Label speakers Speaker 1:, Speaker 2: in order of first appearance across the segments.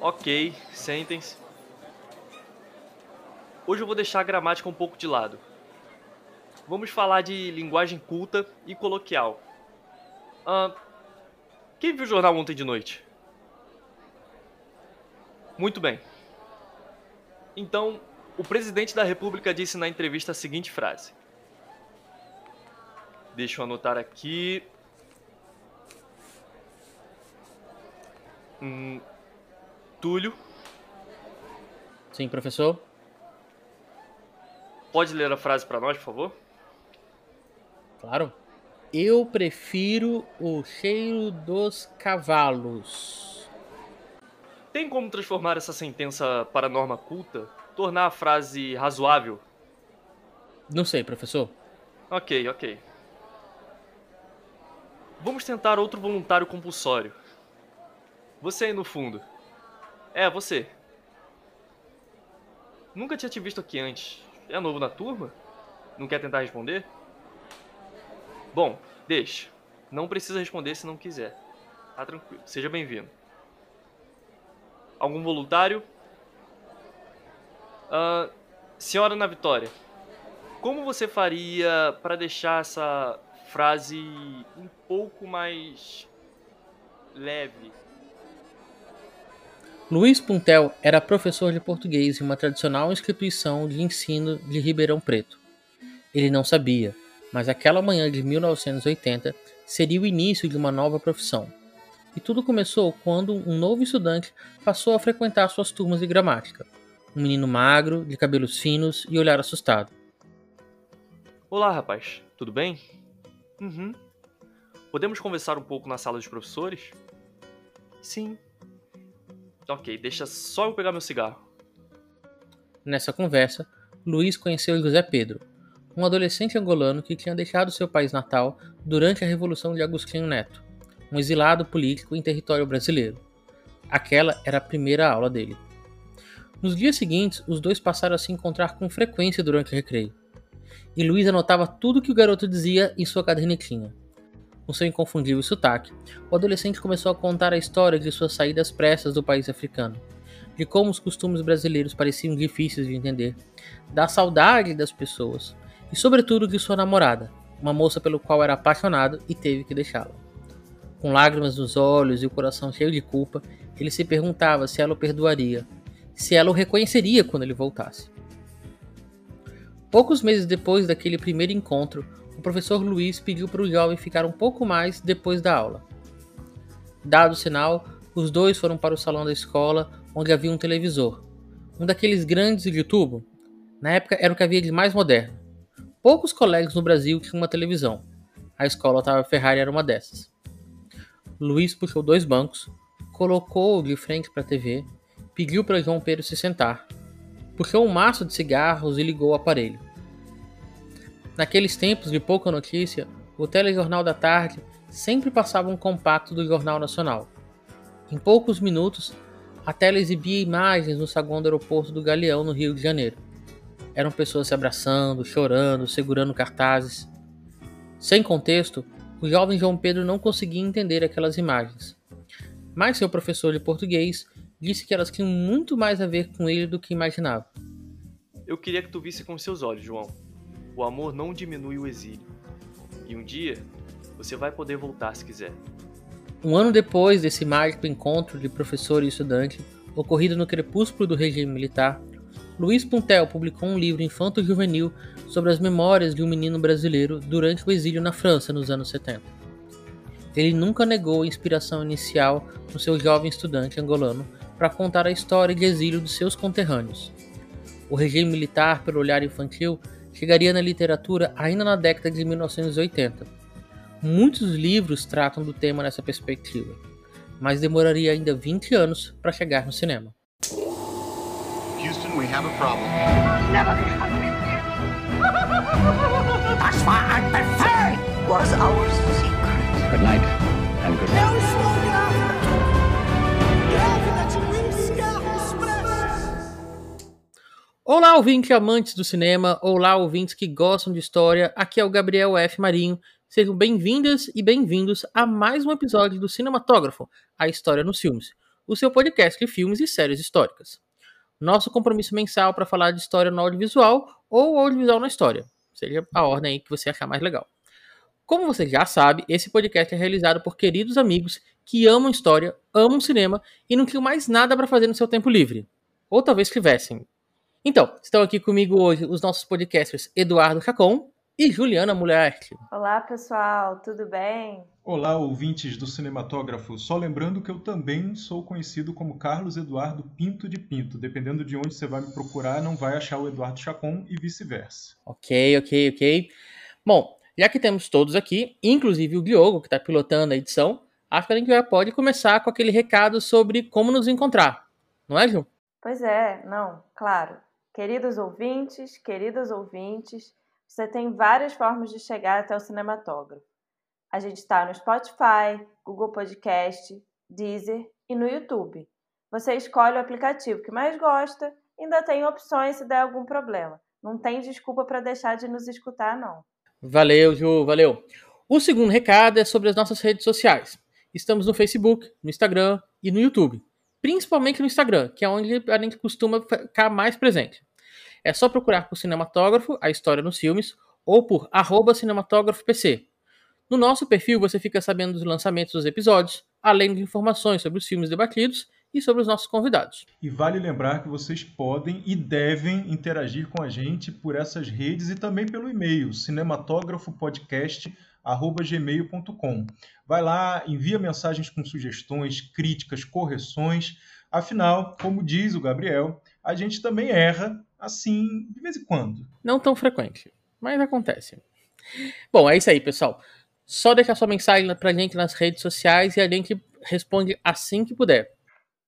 Speaker 1: Ok, sentem-se. Hoje eu vou deixar a gramática um pouco de lado. Vamos falar de linguagem culta e coloquial. Ah, quem viu o jornal ontem de noite? Muito bem. Então, o presidente da República disse na entrevista a seguinte frase. Deixa eu anotar aqui. Hum, Túlio.
Speaker 2: Sim, professor.
Speaker 1: Pode ler a frase para nós, por favor?
Speaker 2: Claro. Eu prefiro o cheiro dos cavalos.
Speaker 1: Tem como transformar essa sentença para norma culta? Tornar a frase razoável?
Speaker 2: Não sei, professor.
Speaker 1: Ok, ok. Vamos tentar outro voluntário compulsório. Você aí no fundo. É, você. Nunca tinha te visto aqui antes. É novo na turma? Não quer tentar responder? Bom, deixa. Não precisa responder se não quiser. Tá tranquilo. Seja bem-vindo. Algum voluntário? Uh, senhora Ana Vitória, como você faria para deixar essa frase um pouco mais leve?
Speaker 2: Luiz Puntel era professor de português em uma tradicional instituição de ensino de Ribeirão Preto. Ele não sabia, mas aquela manhã de 1980 seria o início de uma nova profissão. E tudo começou quando um novo estudante passou a frequentar suas turmas de gramática. Um menino magro, de cabelos finos e olhar assustado.
Speaker 1: Olá, rapaz. Tudo bem? Uhum. Podemos conversar um pouco na sala dos professores? Sim, Ok, deixa só eu pegar meu cigarro.
Speaker 2: Nessa conversa, Luiz conheceu José Pedro, um adolescente angolano que tinha deixado seu país natal durante a Revolução de Agostinho Neto, um exilado político em território brasileiro. Aquela era a primeira aula dele. Nos dias seguintes, os dois passaram a se encontrar com frequência durante o recreio. E Luiz anotava tudo que o garoto dizia em sua cadernetinha com seu inconfundível sotaque, o adolescente começou a contar a história de suas saídas pressas do país africano, de como os costumes brasileiros pareciam difíceis de entender, da saudade das pessoas e, sobretudo, de sua namorada, uma moça pelo qual era apaixonado e teve que deixá-la. Com lágrimas nos olhos e o coração cheio de culpa, ele se perguntava se ela o perdoaria, se ela o reconheceria quando ele voltasse. Poucos meses depois daquele primeiro encontro, o professor Luiz pediu para o jovem ficar um pouco mais depois da aula. Dado o sinal, os dois foram para o salão da escola, onde havia um televisor. Um daqueles grandes de tubo. Na época era o que havia de mais moderno. Poucos colegas no Brasil tinham uma televisão. A escola Otávio Ferrari era uma dessas. Luiz puxou dois bancos, colocou-o de frente para a TV, pediu para João Pedro se sentar, puxou um maço de cigarros e ligou o aparelho. Naqueles tempos de pouca notícia, o telejornal da tarde sempre passava um compacto do Jornal Nacional. Em poucos minutos, a tela exibia imagens no saguão do aeroporto do Galeão, no Rio de Janeiro. Eram pessoas se abraçando, chorando, segurando cartazes. Sem contexto, o jovem João Pedro não conseguia entender aquelas imagens. Mas seu professor de português disse que elas tinham muito mais a ver com ele do que imaginava.
Speaker 1: Eu queria que tu visse com seus olhos, João. O amor não diminui o exílio. E um dia você vai poder voltar se quiser.
Speaker 2: Um ano depois desse mágico encontro de professor e estudante, ocorrido no crepúsculo do regime militar, Luiz Puntel publicou um livro infanto-juvenil sobre as memórias de um menino brasileiro durante o exílio na França nos anos 70. Ele nunca negou a inspiração inicial no seu jovem estudante angolano para contar a história de exílio dos seus conterrâneos. O regime militar, pelo olhar infantil, chegaria na literatura ainda na década de 1980. Muitos livros tratam do tema nessa perspectiva, mas demoraria ainda 20 anos para chegar no cinema. Houston, we have a problem. Never Das war ein Befehl! Was our secret? Good night and good night. Olá, ouvintes amantes do cinema, olá, ouvintes que gostam de história. Aqui é o Gabriel F. Marinho. Sejam bem-vindas e bem-vindos a mais um episódio do Cinematógrafo, a história nos filmes. o seu podcast de filmes e séries históricas. Nosso compromisso mensal para falar de história no audiovisual ou audiovisual na história, seja a ordem aí que você achar mais legal. Como você já sabe, esse podcast é realizado por queridos amigos que amam história, amam cinema e não tinham mais nada para fazer no seu tempo livre. Ou talvez tivessem. Então, estão aqui comigo hoje os nossos podcasters Eduardo Chacon e Juliana Mulher.
Speaker 3: Olá, pessoal, tudo bem?
Speaker 4: Olá, ouvintes do Cinematógrafo. Só lembrando que eu também sou conhecido como Carlos Eduardo Pinto de Pinto. Dependendo de onde você vai me procurar, não vai achar o Eduardo Chacon e vice-versa.
Speaker 2: Ok, ok, ok. Bom, já que temos todos aqui, inclusive o Diogo, que está pilotando a edição, acho que a gente já pode começar com aquele recado sobre como nos encontrar. Não é, Ju?
Speaker 3: Pois é, não, claro. Queridos ouvintes, queridos ouvintes, você tem várias formas de chegar até o cinematógrafo. A gente está no Spotify, Google Podcast, Deezer e no YouTube. Você escolhe o aplicativo que mais gosta ainda tem opções se der algum problema. Não tem desculpa para deixar de nos escutar, não.
Speaker 2: Valeu, Ju, valeu. O segundo recado é sobre as nossas redes sociais. Estamos no Facebook, no Instagram e no YouTube. Principalmente no Instagram, que é onde a gente costuma ficar mais presente. É só procurar por Cinematógrafo, a história nos filmes, ou por arroba cinematógrafopc. No nosso perfil você fica sabendo dos lançamentos dos episódios, além de informações sobre os filmes debatidos e sobre os nossos convidados.
Speaker 4: E vale lembrar que vocês podem e devem interagir com a gente por essas redes e também pelo e-mail cinematógrafopodcast@gmail.com. Vai lá, envia mensagens com sugestões, críticas, correções. Afinal, como diz o Gabriel, a gente também erra assim, de vez em quando.
Speaker 2: Não tão frequente, mas acontece. Bom, é isso aí, pessoal. Só deixar sua mensagem pra gente nas redes sociais e a gente responde assim que puder.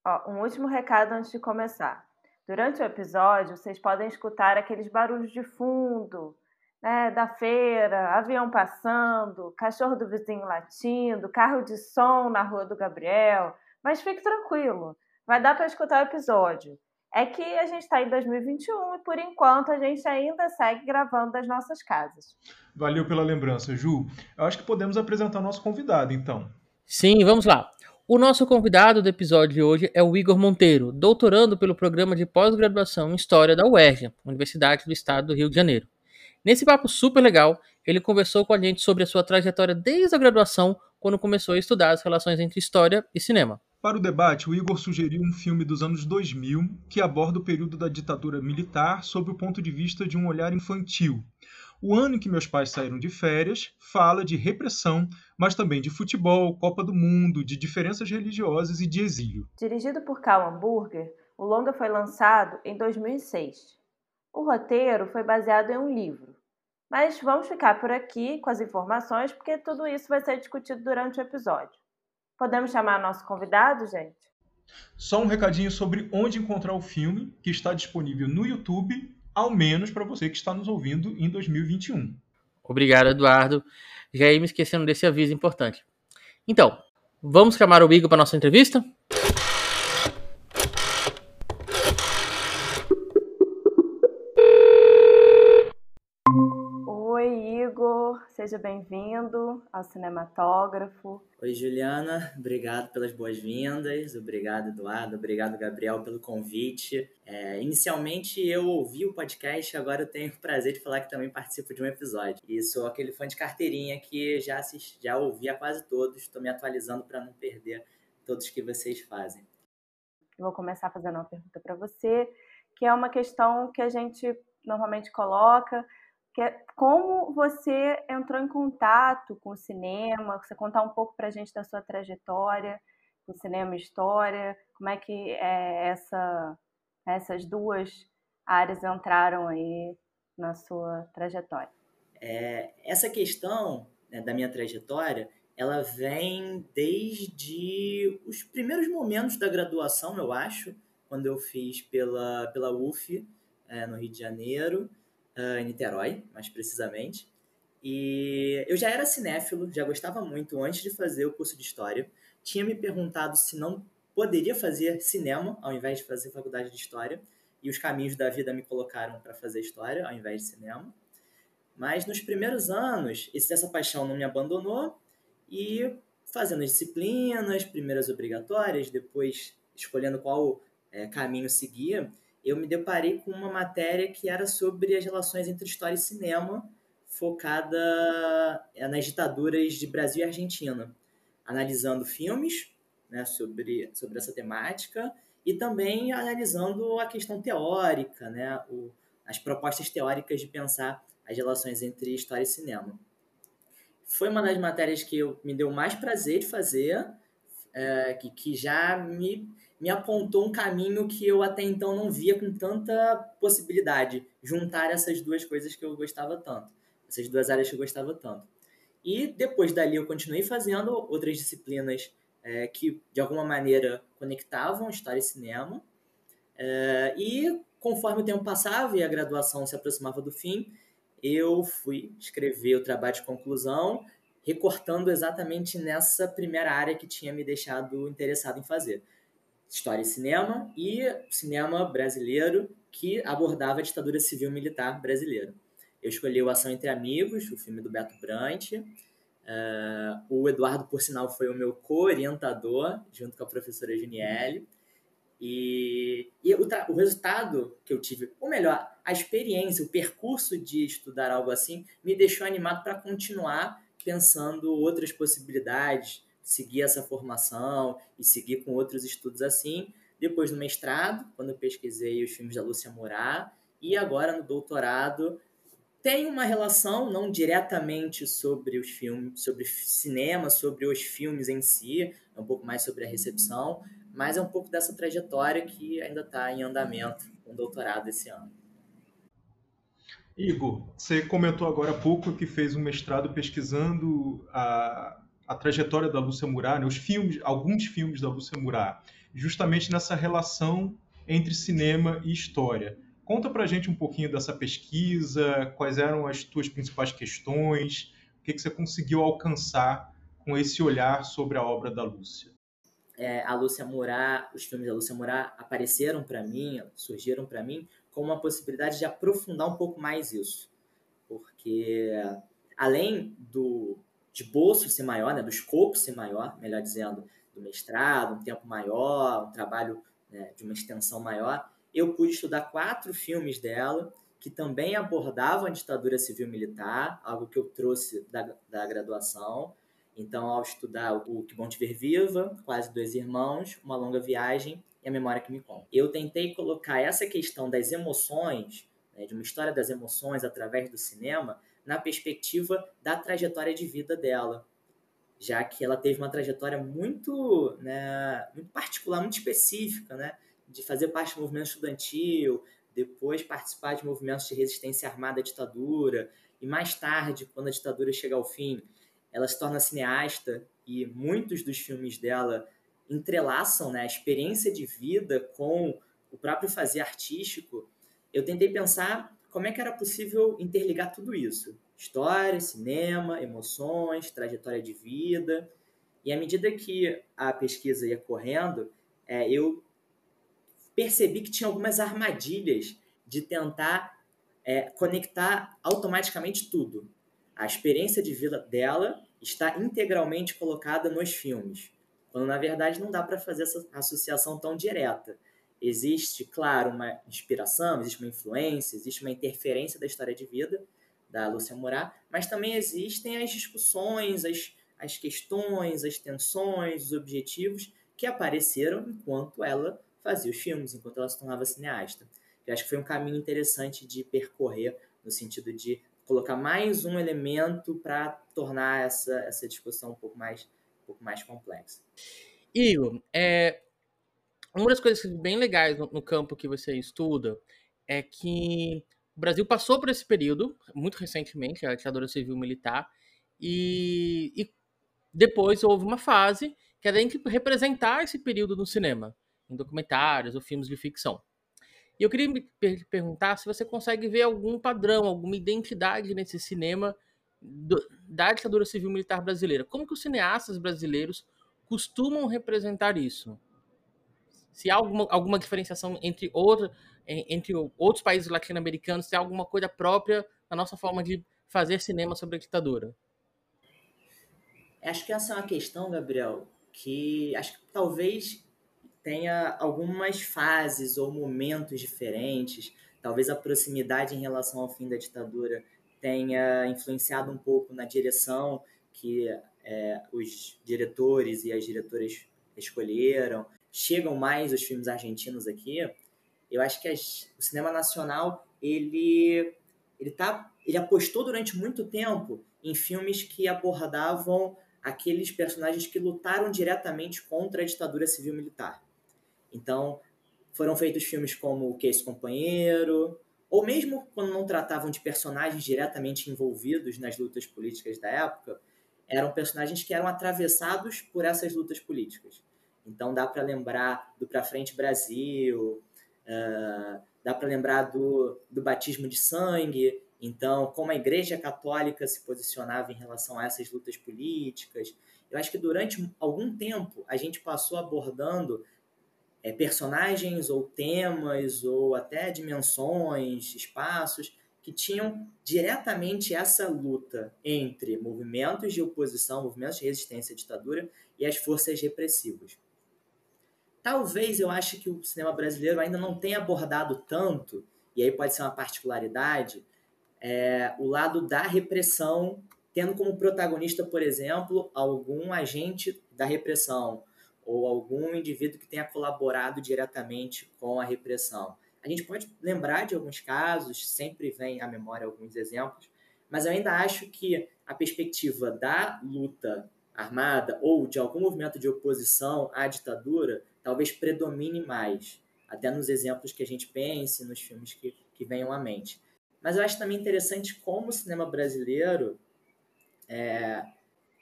Speaker 3: Ó, um último recado antes de começar. Durante o episódio, vocês podem escutar aqueles barulhos de fundo, né, da feira, avião passando, cachorro do vizinho latindo, carro de som na rua do Gabriel. Mas fique tranquilo, vai dar para escutar o episódio é que a gente está em 2021 e, por enquanto, a gente ainda segue gravando das nossas casas.
Speaker 4: Valeu pela lembrança, Ju. Eu acho que podemos apresentar o nosso convidado, então.
Speaker 2: Sim, vamos lá. O nosso convidado do episódio de hoje é o Igor Monteiro, doutorando pelo programa de pós-graduação em História da UERJ, Universidade do Estado do Rio de Janeiro. Nesse papo super legal, ele conversou com a gente sobre a sua trajetória desde a graduação, quando começou a estudar as relações entre história e cinema.
Speaker 4: Para o debate, o Igor sugeriu um filme dos anos 2000 que aborda o período da ditadura militar sob o ponto de vista de um olhar infantil. O ano em que meus pais saíram de férias fala de repressão, mas também de futebol, Copa do Mundo, de diferenças religiosas e de exílio.
Speaker 3: Dirigido por Karl Hamburger, o longa foi lançado em 2006. O roteiro foi baseado em um livro. Mas vamos ficar por aqui com as informações, porque tudo isso vai ser discutido durante o episódio. Podemos chamar nosso convidado, gente?
Speaker 4: Só um recadinho sobre onde encontrar o filme, que está disponível no YouTube, ao menos para você que está nos ouvindo em 2021.
Speaker 2: Obrigado, Eduardo. Já ia me esquecendo desse aviso importante. Então, vamos chamar o Igor para nossa entrevista?
Speaker 3: Seja bem-vindo ao Cinematógrafo.
Speaker 5: Oi, Juliana, obrigado pelas boas-vindas, obrigado, Eduardo, obrigado, Gabriel, pelo convite. É, inicialmente eu ouvi o podcast, agora eu tenho o prazer de falar que também participo de um episódio. E sou aquele fã de carteirinha que já, assisti, já ouvi a quase todos, estou me atualizando para não perder todos que vocês fazem.
Speaker 3: Eu vou começar fazendo uma pergunta para você, que é uma questão que a gente normalmente coloca que é como você entrou em contato com o cinema, você contar um pouco para a gente da sua trajetória com cinema e história, como é que é, essa, essas duas áreas entraram aí na sua trajetória.
Speaker 5: É, essa questão né, da minha trajetória, ela vem desde os primeiros momentos da graduação, eu acho, quando eu fiz pela, pela UF, é, no Rio de Janeiro, uh, em Niterói, mais precisamente. E eu já era cinéfilo, já gostava muito antes de fazer o curso de História. Tinha me perguntado se não poderia fazer cinema ao invés de fazer faculdade de História. E os caminhos da vida me colocaram para fazer História ao invés de cinema. Mas nos primeiros anos, essa paixão não me abandonou e fazendo as disciplinas, primeiras obrigatórias, depois escolhendo qual é, caminho seguir, eu me deparei com uma matéria que era sobre as relações entre história e cinema, focada é, nas ditaduras de Brasil e Argentina, analisando filmes né, sobre, sobre essa temática e também analisando a questão teórica, né, o, as propostas teóricas de pensar as relações entre história e cinema. Foi uma das matérias que eu, me deu mais prazer de fazer, é, que, que já me, me apontou um caminho que eu até então não via com tanta possibilidade, juntar essas duas coisas que eu gostava tanto, essas duas áreas que eu gostava tanto. E depois dali eu continuei fazendo outras disciplinas é, que de alguma maneira conectavam história e cinema. É, e conforme o tempo passava e a graduação se aproximava do fim, eu fui escrever o trabalho de conclusão, recortando exatamente nessa primeira área que tinha me deixado interessado em fazer. História e cinema e cinema brasileiro que abordava a ditadura civil militar brasileira. Eu escolhi o Ação Entre Amigos, o filme do Beto Brant, Uh, o Eduardo, por sinal, foi o meu co-orientador, junto com a professora Junielle. E, e o, o, resultado que eu tive, ou melhor, a experiência, o percurso de estudar algo assim, me deixou animado para continuar pensando outras possibilidades, seguir essa formação e seguir com outros estudos assim. Depois no mestrado, quando eu pesquisei os filmes da Lúcia Morar, e agora no doutorado, tem uma relação, não diretamente sobre os filmes, sobre cinema, sobre os filmes em si, é um pouco mais sobre a recepção, mas é um pouco dessa trajetória que ainda está em andamento com o doutorado esse ano.
Speaker 4: Igor, você comentou agora há pouco que fez um mestrado pesquisando a, a trajetória da Lúcia Murat, né, os filmes, alguns filmes da Lúcia Murat, justamente nessa relação entre cinema e história. Conta para a gente um pouquinho dessa pesquisa, quais eram as tuas principais questões, o que, que você conseguiu alcançar com esse olhar sobre a obra da Lúcia.
Speaker 5: É, a Lúcia Morar, os filmes da Lúcia Morar apareceram para mim, surgiram para mim como uma possibilidade de aprofundar um pouco mais isso, porque além do de bolso ser maior, né, do escopo ser maior, melhor dizendo, do mestrado, um tempo maior, um trabalho né, de uma extensão maior, eu pude estudar quatro filmes dela que também abordavam a ditadura civil-militar, algo que eu trouxe da, da graduação. Então, ao estudar o Que Bom Te Ver Viva, Quase Dois Irmãos, Uma Longa Viagem e A Memória Que Me Conta. Eu tentei colocar essa questão das emoções, né, de uma história das emoções através do cinema, na perspectiva da trajetória de vida dela, já que ela teve uma trajetória muito, né, muito particular, muito específica, né? de fazer parte do movimento estudantil, depois participar de movimentos de resistência armada à ditadura, e mais tarde, quando a ditadura chega ao fim, ela se torna cineasta e muitos dos filmes dela entrelaçam né, a experiência de vida com o próprio fazer artístico. Eu tentei pensar como é que era possível interligar tudo isso: história, cinema, emoções, trajetória de vida. E à medida que a pesquisa ia correndo, é, eu percebi que tinha algumas armadilhas de tentar é, conectar automaticamente tudo. A experiência de vida dela está integralmente colocada nos filmes, quando na verdade não dá para fazer essa associação tão direta. Existe, claro, uma inspiração, existe uma influência, existe uma interferência da história de vida da Lúcia Morar, mas também existem as discussões, as, as questões, as tensões, os objetivos que apareceram enquanto ela fazia os filmes, enquanto ela se tornava cineasta. Eu acho que foi um caminho interessante de percorrer, no sentido de colocar mais um elemento para tornar essa, essa discussão um pouco mais, um pouco mais complexa.
Speaker 2: Igor, é, uma das coisas bem legais no, no campo que você estuda é que o Brasil passou por esse período, muito recentemente, a ditadura civil-militar, e, e, depois houve uma fase que era de representar esse período no cinema em documentários ou filmes de ficção. E eu queria me perguntar se você consegue ver algum padrão, alguma identidade nesse cinema do, da ditadura civil militar brasileira. Como que os cineastas brasileiros costumam representar isso? Se há alguma, alguma diferenciação entre, outra, entre outros países latino-americanos, se há alguma coisa própria na nossa forma de fazer cinema sobre a ditadura?
Speaker 5: Acho que essa é uma questão, Gabriel, que acho que talvez tenha algumas fases ou momentos diferentes. Talvez a proximidade em relação ao fim da ditadura tenha influenciado um pouco na direção que é, os diretores e as diretoras escolheram. Chegam mais os filmes argentinos aqui. Eu acho que as, o cinema nacional ele ele tá ele apostou durante muito tempo em filmes que abordavam aqueles personagens que lutaram diretamente contra a ditadura civil militar. Então, foram feitos filmes como O Que Companheiro, ou mesmo quando não tratavam de personagens diretamente envolvidos nas lutas políticas da época, eram personagens que eram atravessados por essas lutas políticas. Então dá para lembrar do Pra Frente Brasil, uh, dá para lembrar do, do batismo de sangue, então como a Igreja Católica se posicionava em relação a essas lutas políticas. Eu acho que durante algum tempo a gente passou abordando é, personagens ou temas ou até dimensões, espaços que tinham diretamente essa luta entre movimentos de oposição, movimentos de resistência à ditadura e as forças repressivas. Talvez eu ache que o cinema brasileiro ainda não tenha abordado tanto, e aí pode ser uma particularidade, é, o lado da repressão, tendo como protagonista, por exemplo, algum agente da repressão, ou algum indivíduo que tenha colaborado diretamente com a repressão. A gente pode lembrar de alguns casos, sempre vem à memória alguns exemplos, mas eu ainda acho que a perspectiva da luta armada ou de algum movimento de oposição à ditadura talvez predomine mais, até nos exemplos que a gente pense, nos filmes que, que venham à mente. Mas eu acho também interessante como o cinema brasileiro é,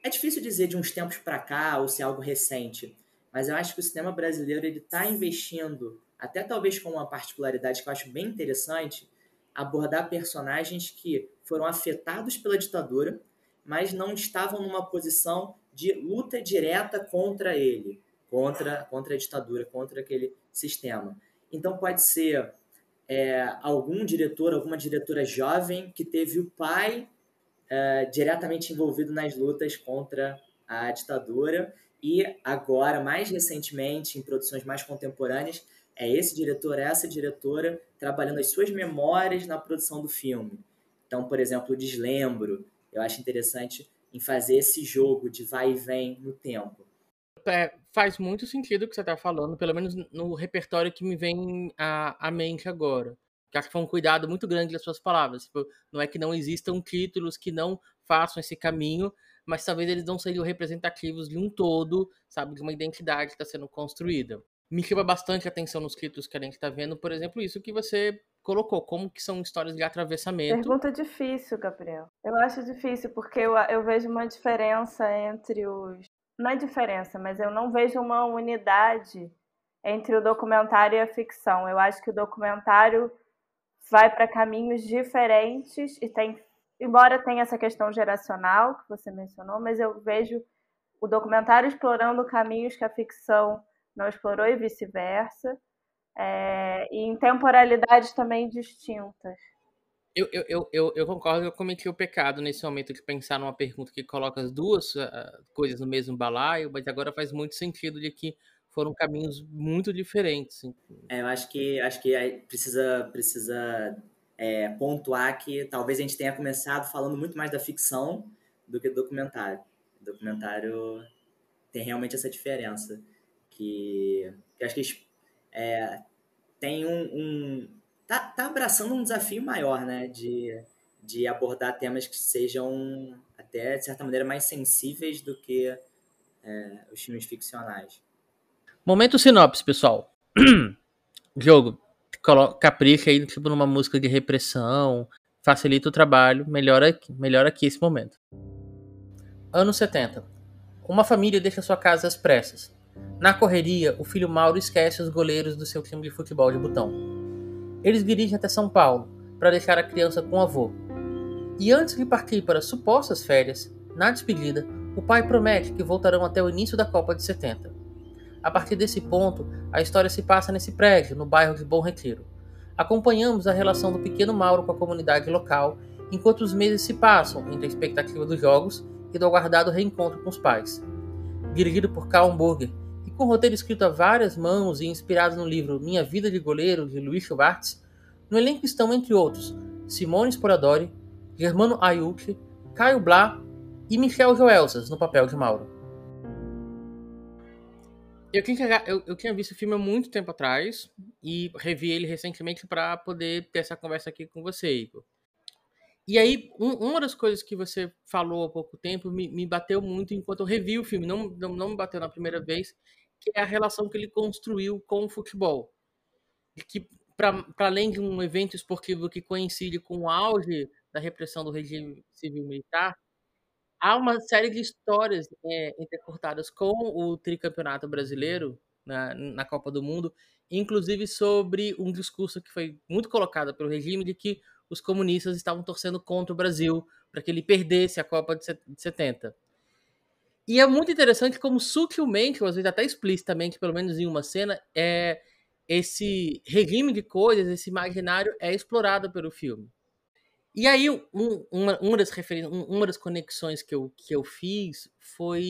Speaker 5: é difícil dizer de uns tempos para cá ou se é algo recente, mas eu acho que o cinema brasileiro ele está investindo, até talvez com uma particularidade que eu acho bem interessante, abordar personagens que foram afetados pela ditadura, mas não estavam numa posição de luta direta contra ele, contra, contra a ditadura, contra aquele sistema. Então pode ser é, algum diretor, alguma diretora jovem que teve o pai é, diretamente envolvido nas lutas contra a ditadura e agora, mais recentemente, em produções mais contemporâneas, é esse diretor, essa diretora, trabalhando as suas memórias na produção do filme. Então, por exemplo, o Deslembro, eu acho interessante em fazer esse jogo de vai e vem no tempo.
Speaker 2: É, faz muito sentido o que você está falando, pelo menos no repertório que me vem à, à mente agora. Que acho que foi um cuidado muito grande das suas palavras. Tipo, não é que não existam títulos que não façam esse caminho, mas talvez eles não sejam representativos de um todo, sabe, de uma identidade que está sendo construída. Me chama bastante atenção nos títulos que a gente está vendo, por exemplo, isso que você colocou, como que são histórias de atravessamento.
Speaker 3: Pergunta difícil, Gabriel. Eu acho difícil, porque eu, eu vejo uma diferença entre os... Não é diferença, mas eu não vejo uma unidade entre o documentário e a ficção. Eu acho que o documentário vai para caminhos diferentes e tem embora tenha essa questão geracional que você mencionou, mas eu vejo o documentário explorando caminhos que a ficção não explorou e vice-versa, é, e em temporalidades também distintas.
Speaker 2: Eu, eu, eu, eu, concordo, eu cometi o pecado nesse momento de pensar numa pergunta que coloca as duas uh, coisas no mesmo balaio, mas agora faz muito sentido de que foram caminhos muito diferentes.
Speaker 5: É, eu acho que acho que precisa precisa é, pontuar que talvez a gente tenha começado falando muito mais da ficção do que do documentário. O documentário tem realmente essa diferença, que, que acho que é, tem um, um tá, tá abraçando um desafio maior, né, de, de abordar temas que sejam até de certa maneira mais sensíveis do que é, os filmes ficcionais.
Speaker 2: Momento sinopse, pessoal. Jogo, capricha aí tipo numa música de repressão, facilita o trabalho, melhora aqui, melhora aqui esse momento. Anos 70. Uma família deixa sua casa às pressas. Na correria, o filho Mauro esquece os goleiros do seu time de futebol de botão. Eles dirigem até São Paulo para deixar a criança com o avô. E antes de partir para supostas férias, na despedida, o pai promete que voltarão até o início da Copa de 70. A partir desse ponto, a história se passa nesse prédio, no bairro de Bom Retiro. Acompanhamos a relação do pequeno Mauro com a comunidade local, enquanto os meses se passam entre a expectativa dos jogos e do aguardado reencontro com os pais. Dirigido por Carl Burger com roteiro escrito a várias mãos e inspirado no livro Minha Vida de Goleiro, de Luiz Schwartz, no elenco estão, entre outros, Simone Sporadori, Germano Ayucci, Caio Blá e Michel Joelsas, no papel de Mauro. Eu tinha, eu, eu tinha visto o filme há muito tempo atrás e revi ele recentemente para poder ter essa conversa aqui com você, Igor. E aí, um, uma das coisas que você falou há pouco tempo me, me bateu muito enquanto eu revi o filme, não, não, não me bateu na primeira vez, que é a relação que ele construiu com o futebol. E que, para além de um evento esportivo que coincide com o auge da repressão do regime civil-militar, há uma série de histórias é, intercortadas com o tricampeonato brasileiro na, na Copa do Mundo, inclusive sobre um discurso que foi muito colocado pelo regime de que os comunistas estavam torcendo contra o Brasil para que ele perdesse a Copa de 70. E é muito interessante como sutilmente, ou às vezes até explicitamente, pelo menos em uma cena, é esse regime de coisas, esse imaginário é explorado pelo filme. E aí, um, uma, uma, das uma das conexões que eu, que eu fiz foi.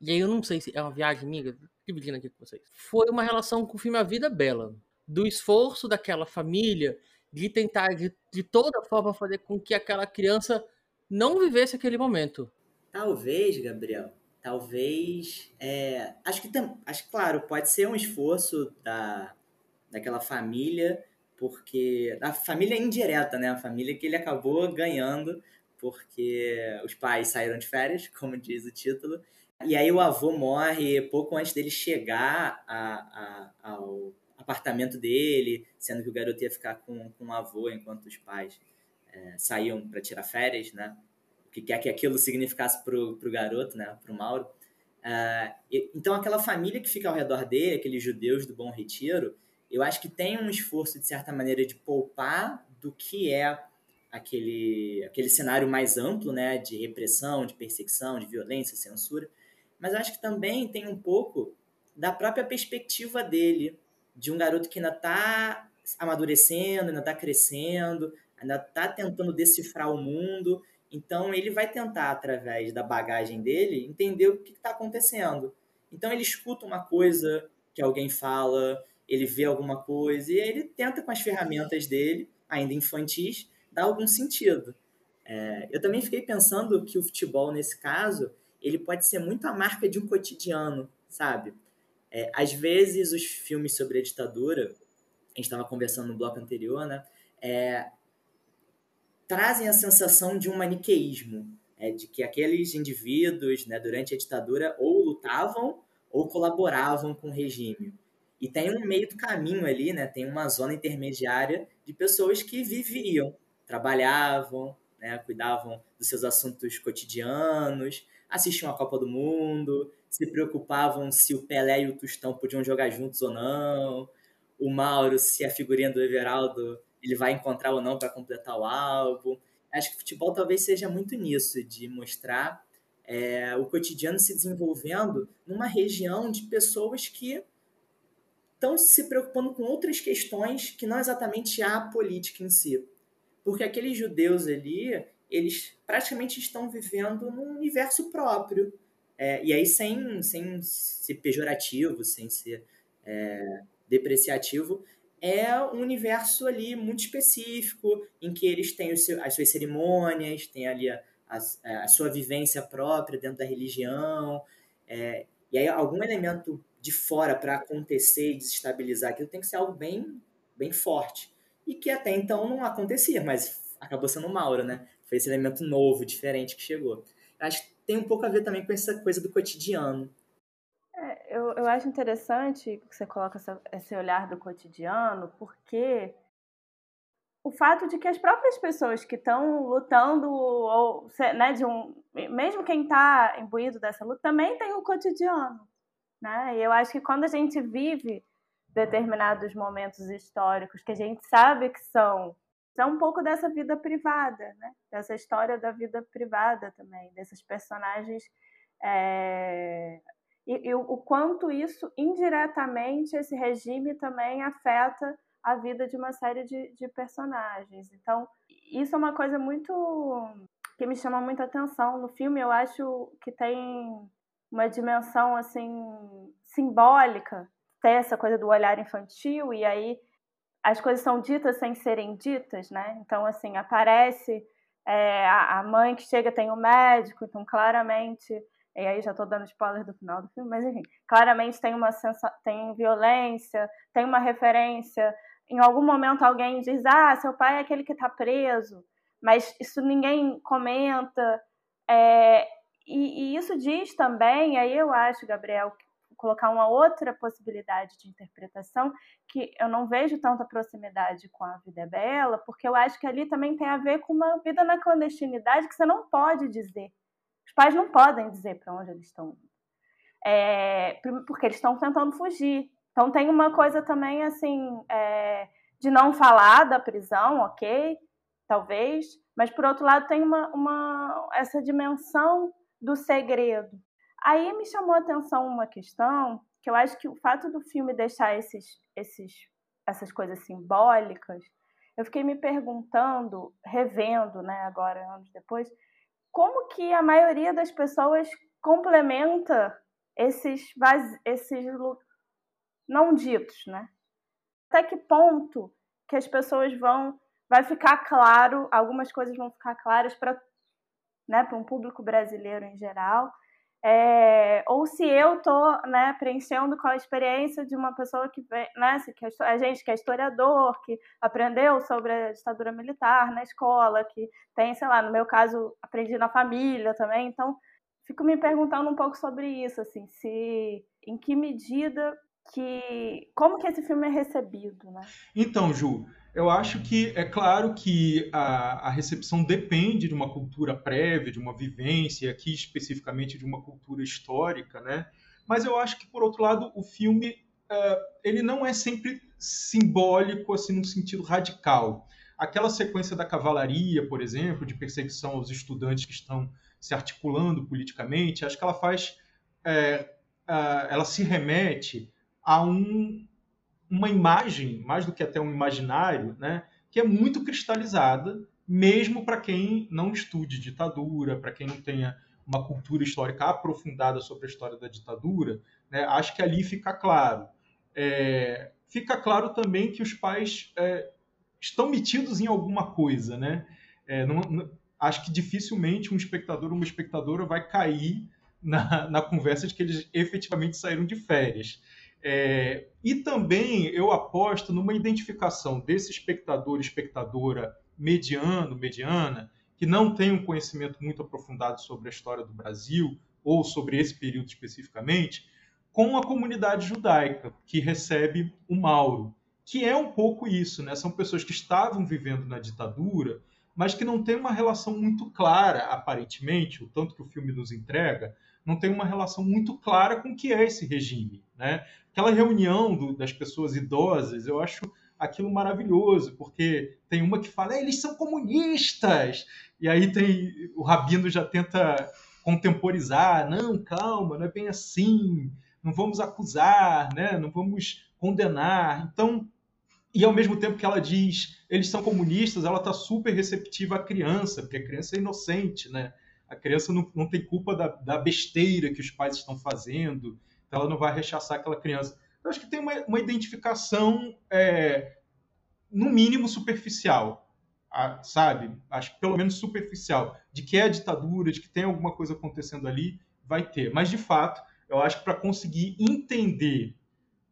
Speaker 2: E aí, eu não sei se é uma viagem minha, dividindo aqui com vocês. Foi uma relação com o filme A Vida Bela. Do esforço daquela família de tentar, de, de toda forma, fazer com que aquela criança não vivesse aquele momento.
Speaker 5: Talvez, Gabriel, talvez. É, acho que, acho claro, pode ser um esforço da, daquela família porque a família indireta, né? A família que ele acabou ganhando porque os pais saíram de férias, como diz o título, e aí o avô morre pouco antes dele chegar a, a, ao apartamento dele, sendo que o garoto ia ficar com, com o avô enquanto os pais é, saíam para tirar férias, né? Que quer que aquilo significasse para o garoto, né? Para o Mauro. Uh, então aquela família que fica ao redor dele, aqueles judeus do Bom Retiro, eu acho que tem um esforço, de certa maneira, de poupar do que é aquele, aquele cenário mais amplo, né, de repressão, de perseguição, de violência, censura, mas eu acho que também tem um pouco da própria perspectiva dele, de um garoto que ainda está amadurecendo, ainda está crescendo, ainda está tentando decifrar o mundo, então ele vai tentar, através da bagagem dele, entender o que está acontecendo. Então ele escuta uma coisa que alguém fala, ele vê alguma coisa e ele tenta com as ferramentas dele, ainda infantis, dar algum sentido. É, eu também fiquei pensando que o futebol, nesse caso, ele pode ser muito a marca de um cotidiano, sabe? É, às vezes, os filmes sobre a ditadura, a gente estava conversando no bloco anterior, né? É, trazem a sensação de um maniqueísmo, é, de que aqueles indivíduos, né, durante a ditadura, ou lutavam ou colaboravam com o regime. E tem um meio do caminho ali, né? Tem uma zona intermediária de pessoas que viviam, trabalhavam, né? cuidavam dos seus assuntos cotidianos, assistiam a Copa do Mundo, se preocupavam se o Pelé e o Tostão podiam jogar juntos ou não, o Mauro, se a figurinha do Everaldo ele vai encontrar ou não para completar o álbum. Acho que futebol talvez seja muito nisso, de mostrar é, o cotidiano se desenvolvendo numa região de pessoas que estão se preocupando com outras questões que não exatamente a política em si. Porque aqueles judeus ali, eles praticamente estão vivendo num universo próprio. É, e aí, sem, sem ser pejorativo, sem ser é, depreciativo, é um universo ali muito específico, em que eles têm seu, as suas cerimônias, têm ali a, a, a, sua vivência própria dentro da religião. É, e aí, algum elemento de fora para acontecer e desestabilizar aquilo tem que ser algo bem, bem forte. E que até então não acontecia, mas acabou sendo o Mauro, né? Foi esse elemento novo, diferente que chegou. Acho que tem um pouco a ver também com essa coisa do cotidiano.
Speaker 3: Eu, eu acho interessante que você coloca essa, esse olhar do cotidiano, porque o fato de que as próprias pessoas que estão lutando, ou, né, de um, mesmo quem está imbuído dessa luta, também tem um cotidiano. Né? E eu acho que quando a gente vive determinados momentos históricos que a gente sabe que são são um pouco dessa vida privada, né? Dessa história da vida privada também, desses personagens é... e, e, o quanto isso indiretamente esse regime também afeta a vida de uma série de, de personagens. Então isso é uma coisa muito que me chama muita atenção no filme. Eu acho que tem uma dimensão assim simbólica ter essa coisa do olhar infantil e aí as coisas são ditas sem serem ditas, né? Então, assim, aparece é, a, mãe que chega tem um médico, então claramente, e aí já estou dando spoiler do final do filme, mas enfim, claramente tem uma sensa tem violência, tem uma referência. Em algum momento alguém diz, ah, seu pai é aquele que está preso, mas isso ninguém comenta. É, e, e, isso diz também, aí eu acho, Gabriel, colocar uma outra possibilidade de interpretação, que eu não vejo tanta proximidade com a Vida é Bela, porque eu acho que ali também tem a ver com uma vida na clandestinidade que você não pode dizer. Os pais não podem dizer para onde eles estão indo. É, porque eles estão tentando fugir. Então tem uma coisa também assim é, de não falar da prisão, ok, talvez, mas por outro lado tem uma, uma essa dimensão do segredo. Aí me chamou a atenção uma questão que eu acho que o fato do filme deixar esses, esses, essas coisas simbólicas, eu fiquei me perguntando, revendo, né, agora anos depois, como que a maioria das pessoas complementa esses esses não ditos, né? Até que ponto que as pessoas vão vai ficar claro, algumas coisas vão ficar claras para né, para um público brasileiro em geral, é, ou se eu estou né, preenchendo com a experiência de uma pessoa que vem, né, que é, a gente que é historiador, que aprendeu sobre a ditadura militar na escola, que tem, sei lá, no meu caso, aprendi na família também, então fico me perguntando um pouco sobre isso, assim, se em que medida que como que esse filme é recebido, né?
Speaker 4: Então, Ju, eu acho que é claro que a, a, recepção depende de uma cultura prévia, de uma vivência, aqui especificamente de uma cultura histórica, né? Mas eu acho que, por outro lado, o filme uh, ele não é sempre simbólico, assim, num sentido radical. Aquela sequência da cavalaria, por exemplo, de perseguição aos estudantes que estão se articulando politicamente, acho que ela faz, é, uh, ela se remete a um uma imagem, mais do que até um imaginário, né, que é muito cristalizada, mesmo para quem não estude ditadura, para quem não tenha uma cultura histórica aprofundada sobre a história da ditadura, né, acho que ali fica claro. É, fica claro também que os pais é, estão metidos em alguma coisa, né? É, não, não, acho que dificilmente um espectador ou uma espectadora vai cair na, na conversa de que eles efetivamente saíram de férias. É, e também eu aposto numa identificação desse espectador, espectadora mediano, mediana, que não tem um conhecimento muito aprofundado sobre a história do Brasil ou sobre esse período especificamente, com a comunidade judaica que recebe o Mauro, que é um pouco isso, né? São pessoas que estavam vivendo na ditadura, mas que não têm uma relação muito clara, aparentemente, o tanto que o filme nos entrega, não tem uma relação muito clara com o que é esse regime. Né? Aquela reunião do, das pessoas idosas, eu acho aquilo maravilhoso, porque tem uma que fala, eles são comunistas, e aí tem o Rabino já tenta contemporizar, não, calma, não é bem assim, não vamos acusar, né? não vamos condenar. Então, e ao mesmo tempo que ela diz, eles são comunistas, ela está super receptiva à criança, porque a criança é inocente, né? A criança não, não tem culpa da, da besteira que os pais estão fazendo, então ela não vai rechaçar aquela criança. Eu acho que tem uma, uma identificação, é, no mínimo, superficial, sabe? Acho que pelo menos superficial, de que é a ditadura, de que tem alguma coisa acontecendo ali, vai ter. Mas, de fato, eu acho que para conseguir entender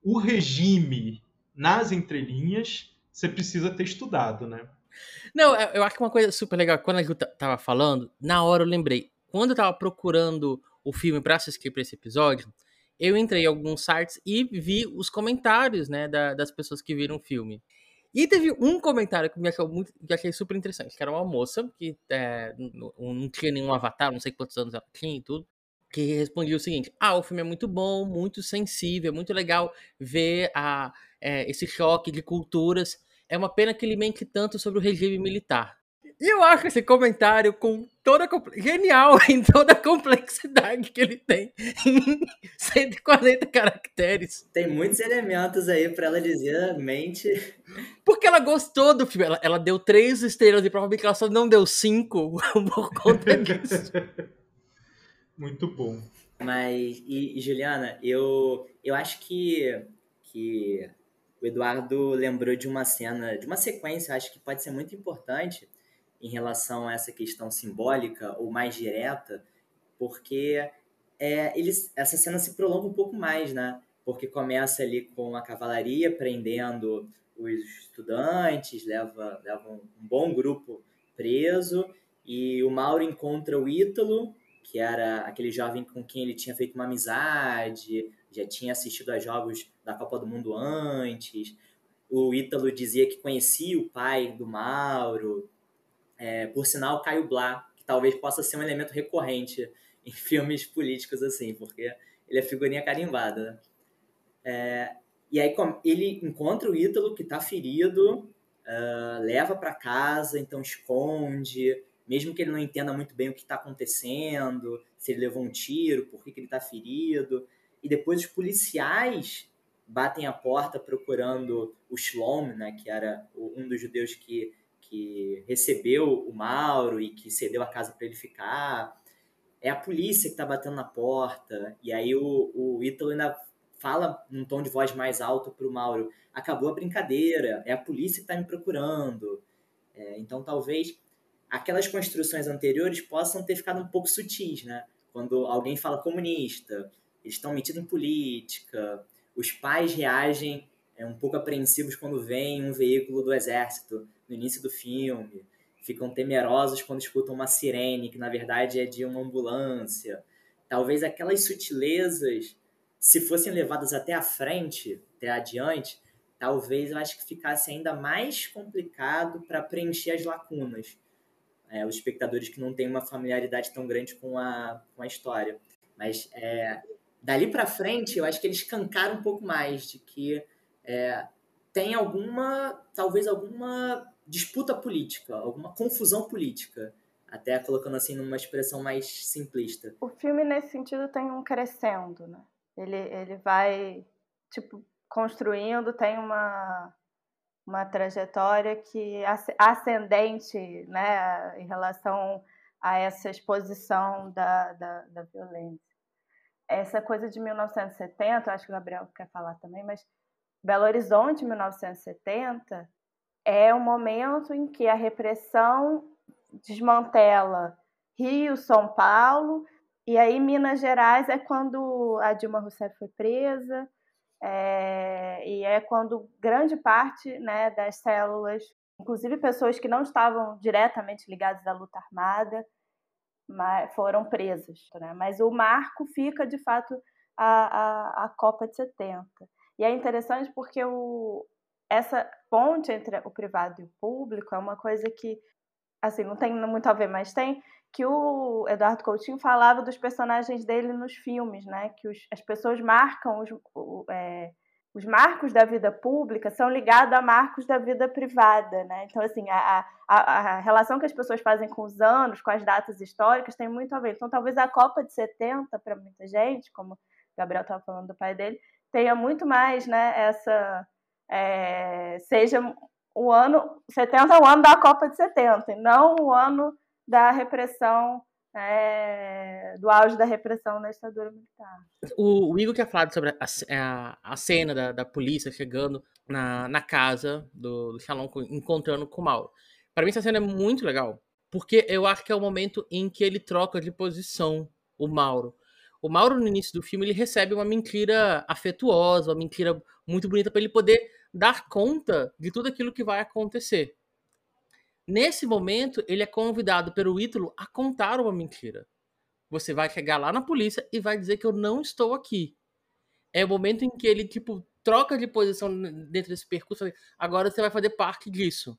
Speaker 4: o regime nas entrelinhas, você precisa ter estudado, né?
Speaker 2: Não, eu acho que uma coisa super legal, quando a gente tava falando, na hora eu lembrei. Quando eu tava procurando o filme pra assistir pra esse episódio, eu entrei em alguns sites e vi os comentários, né, da, das pessoas que viram o filme. E teve um comentário que me achou muito, que achei super interessante, que era uma moça que é, não, não tinha nenhum avatar, não sei quantos anos ela tinha e tudo, que respondia o seguinte: Ah, o filme é muito bom, muito sensível, é muito legal ver a, é, esse choque de culturas é uma pena que ele mente tanto sobre o regime militar. E eu acho esse comentário com toda genial em toda a complexidade que ele tem em 140 caracteres.
Speaker 5: Tem muitos elementos aí para ela dizer mente.
Speaker 2: Porque ela gostou do filme. Ela, ela deu três estrelas e provavelmente ela só não deu cinco por conta disso.
Speaker 4: Muito bom.
Speaker 5: Mas, e, e, Juliana, eu, eu acho que, que o Eduardo lembrou de uma cena, de uma sequência, acho que pode ser muito importante em relação a essa questão simbólica ou mais direta, porque é, eles, essa cena se prolonga um pouco mais, né? Porque começa ali com a cavalaria prendendo os estudantes, leva, leva um, um bom grupo preso, e o Mauro encontra o Ítalo, que era aquele jovem com quem ele tinha feito uma amizade, já tinha assistido a jogos da Copa do Mundo antes. O Ítalo dizia que conhecia o pai do Mauro. É, por sinal, Caio Blá, que talvez possa ser um elemento recorrente em filmes políticos assim, porque ele é figurinha carimbada. Né? É, e aí ele encontra o Ítalo, que está ferido, uh, leva para casa, então esconde, mesmo que ele não entenda muito bem o que está acontecendo, se ele levou um tiro, por que, que ele está ferido. E depois os policiais batem a porta procurando o Shlom, né, que era um dos judeus que, que recebeu o Mauro e que cedeu a casa para ele ficar. É a polícia que está batendo na porta. E aí o, o Ítalo ainda fala num tom de voz mais alto para o Mauro: acabou a brincadeira, é a polícia que está me procurando. É, então talvez aquelas construções anteriores possam ter ficado um pouco sutis, né? Quando alguém fala comunista, eles estão metidos em política, os pais reagem é, um pouco apreensivos quando vem um veículo do exército no início do filme, ficam temerosos quando escutam uma sirene, que na verdade é de uma ambulância. Talvez aquelas sutilezas, se fossem levadas até a frente, até adiante, talvez eu acho que ficasse ainda mais complicado para preencher as lacunas é, os espectadores que não têm uma familiaridade tão grande com a, com a história. Mas é, dali para frente, eu acho que eles escancaram um pouco mais de que é, tem alguma, talvez alguma disputa política, alguma confusão política, até colocando assim numa expressão mais simplista.
Speaker 3: O filme nesse sentido tem um crescendo, né? Ele, ele vai tipo construindo, tem uma uma trajetória que ascendente né, em relação a essa exposição da, da, da violência. Essa coisa de 1970, acho que o Gabriel quer falar também, mas Belo Horizonte, 1970, é um momento em que a repressão desmantela Rio, São Paulo, e aí Minas Gerais é quando a Dilma Rousseff foi presa, é, e é quando grande parte né, das células, inclusive pessoas que não estavam diretamente ligadas à luta armada, foram presas. Né? Mas o marco fica, de fato, a, a, a Copa de 70. E é interessante porque o, essa ponte entre o privado e o público é uma coisa que, assim, não tem muito a ver, mas tem que o Eduardo Coutinho falava dos personagens dele nos filmes, né? Que os, as pessoas marcam os, o, é, os marcos da vida pública são ligados a marcos da vida privada, né? Então, assim, a, a, a relação que as pessoas fazem com os anos, com as datas históricas, tem muito a ver. Então, talvez a Copa de 70, para muita gente, como o Gabriel estava falando do pai dele, tenha muito mais, né? Essa. É, seja o ano. 70 é o ano da Copa de 70, e não o ano da repressão, é, do auge da repressão na ditadura militar.
Speaker 2: O, o Igor tinha falado sobre a, a, a cena da, da, polícia chegando na, na casa do, do Shalom, encontrando com o Mauro. Para mim, essa cena é muito legal, porque eu acho que é o momento em que ele troca de posição, o Mauro. O Mauro, no início do filme, ele recebe uma mentira afetuosa, uma mentira muito bonita para ele poder dar conta de tudo aquilo que vai acontecer. Nesse momento, ele é convidado pelo Ítalo a contar uma mentira. Você vai chegar lá na polícia e vai dizer que eu não estou aqui. É o momento em que ele, tipo, troca de posição dentro desse percurso. Agora você vai fazer parte disso.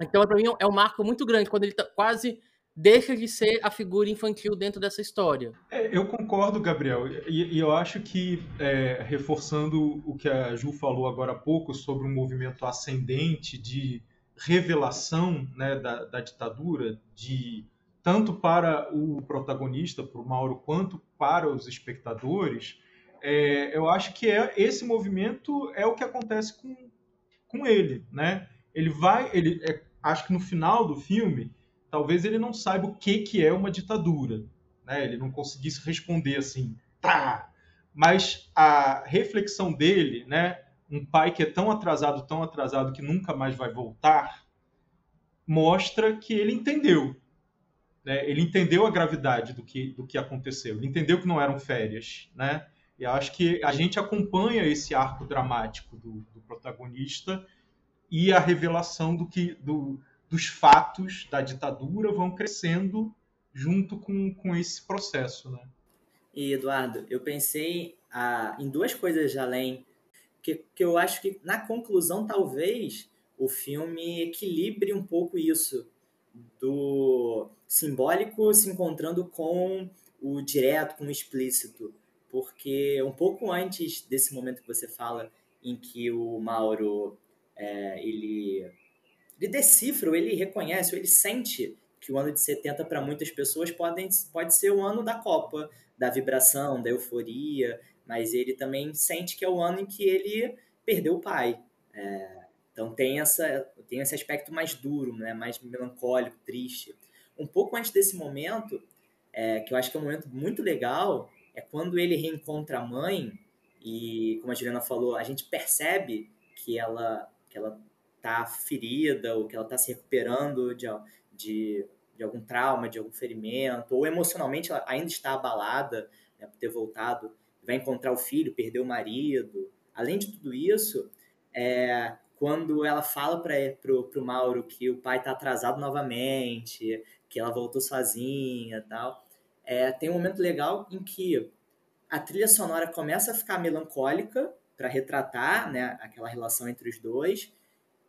Speaker 2: Então, para mim, é um marco muito grande quando ele tá quase deixa de ser a figura infantil dentro dessa história.
Speaker 4: É, eu concordo, Gabriel, e, e eu acho que, é, reforçando o que a Ju falou agora há pouco sobre um movimento ascendente de revelação né, da, da, ditadura, de tanto para o protagonista, para o Mauro, quanto para os espectadores, é, eu acho que é, esse movimento é o que acontece com, com ele, né? Ele vai, ele, é, acho que no final do filme, talvez ele não saiba o que, que é uma ditadura, né? Ele não conseguisse responder assim, tá. Mas a reflexão dele, né? Um pai que é tão atrasado, tão atrasado que nunca mais vai voltar, mostra que ele entendeu. Né? Ele entendeu a gravidade do que, do que aconteceu. Ele entendeu que não eram férias, né? E acho que a gente acompanha esse arco dramático do, do protagonista e a revelação do que do, dos fatos da ditadura vão crescendo junto com, com esse processo, né?
Speaker 5: E Eduardo, eu pensei ah, em duas coisas além que, que eu acho que na conclusão talvez o filme equilibre um pouco isso do simbólico se encontrando com o direto, com o explícito, porque um pouco antes desse momento que você fala em que o Mauro é, ele ele decifra, ele reconhece, ele sente que o ano de 70 para muitas pessoas pode, pode ser o ano da Copa, da vibração, da euforia, mas ele também sente que é o ano em que ele perdeu o pai. É, então tem, essa, tem esse aspecto mais duro, né, mais melancólico, triste. Um pouco antes desse momento, é, que eu acho que é um momento muito legal, é quando ele reencontra a mãe e, como a Juliana falou, a gente percebe que ela que ela tá ferida ou que ela está se recuperando de, de, de, algum trauma, de algum ferimento, ou emocionalmente ela ainda está abalada né, por ter voltado, vai encontrar o filho, perdeu o marido. Além de tudo isso, é, quando ela fala para o Mauro que o pai está atrasado novamente, que ela voltou sozinha tal, é, tem um momento legal em que a trilha sonora começa a ficar melancólica para retratar né, aquela relação entre os dois,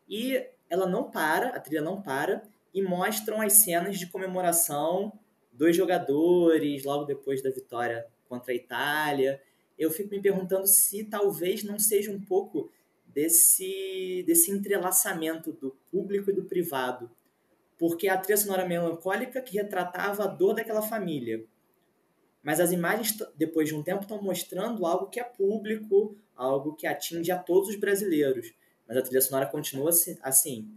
Speaker 5: e ela não para, a trilha não para, e mostram as cenas de comemoração dos jogadores logo depois da vitória contra a Itália. Eu fico me perguntando se talvez não seja um pouco desse, desse entrelaçamento do público e do privado. Porque a trilha sonora melancólica que retratava a dor daquela família. Mas as imagens, depois de um tempo, estão mostrando algo que é público, algo que atinge a todos os brasileiros mas a trilha sonora continua assim.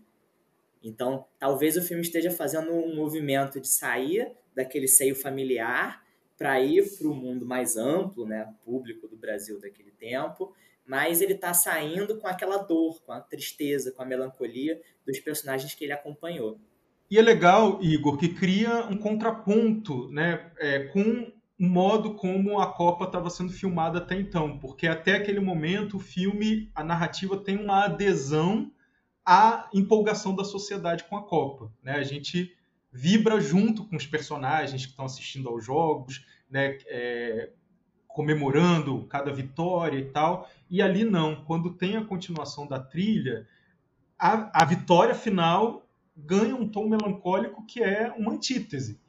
Speaker 5: Então, talvez o filme esteja fazendo um movimento de sair daquele seio familiar para ir para o mundo mais amplo, né, público do Brasil daquele tempo, mas ele está saindo com aquela dor, com a tristeza, com a melancolia dos personagens que ele acompanhou.
Speaker 4: E é legal, Igor, que cria um contraponto né, é, com o modo como a Copa estava sendo filmada até então, porque até aquele momento o filme, a narrativa tem uma adesão à empolgação da sociedade com a Copa. Né? A gente vibra junto com os personagens que estão assistindo aos jogos, né? É, comemorando cada vitória e tal. E ali não, quando tem a continuação da trilha, a, a vitória final ganha um tom melancólico que é uma antítese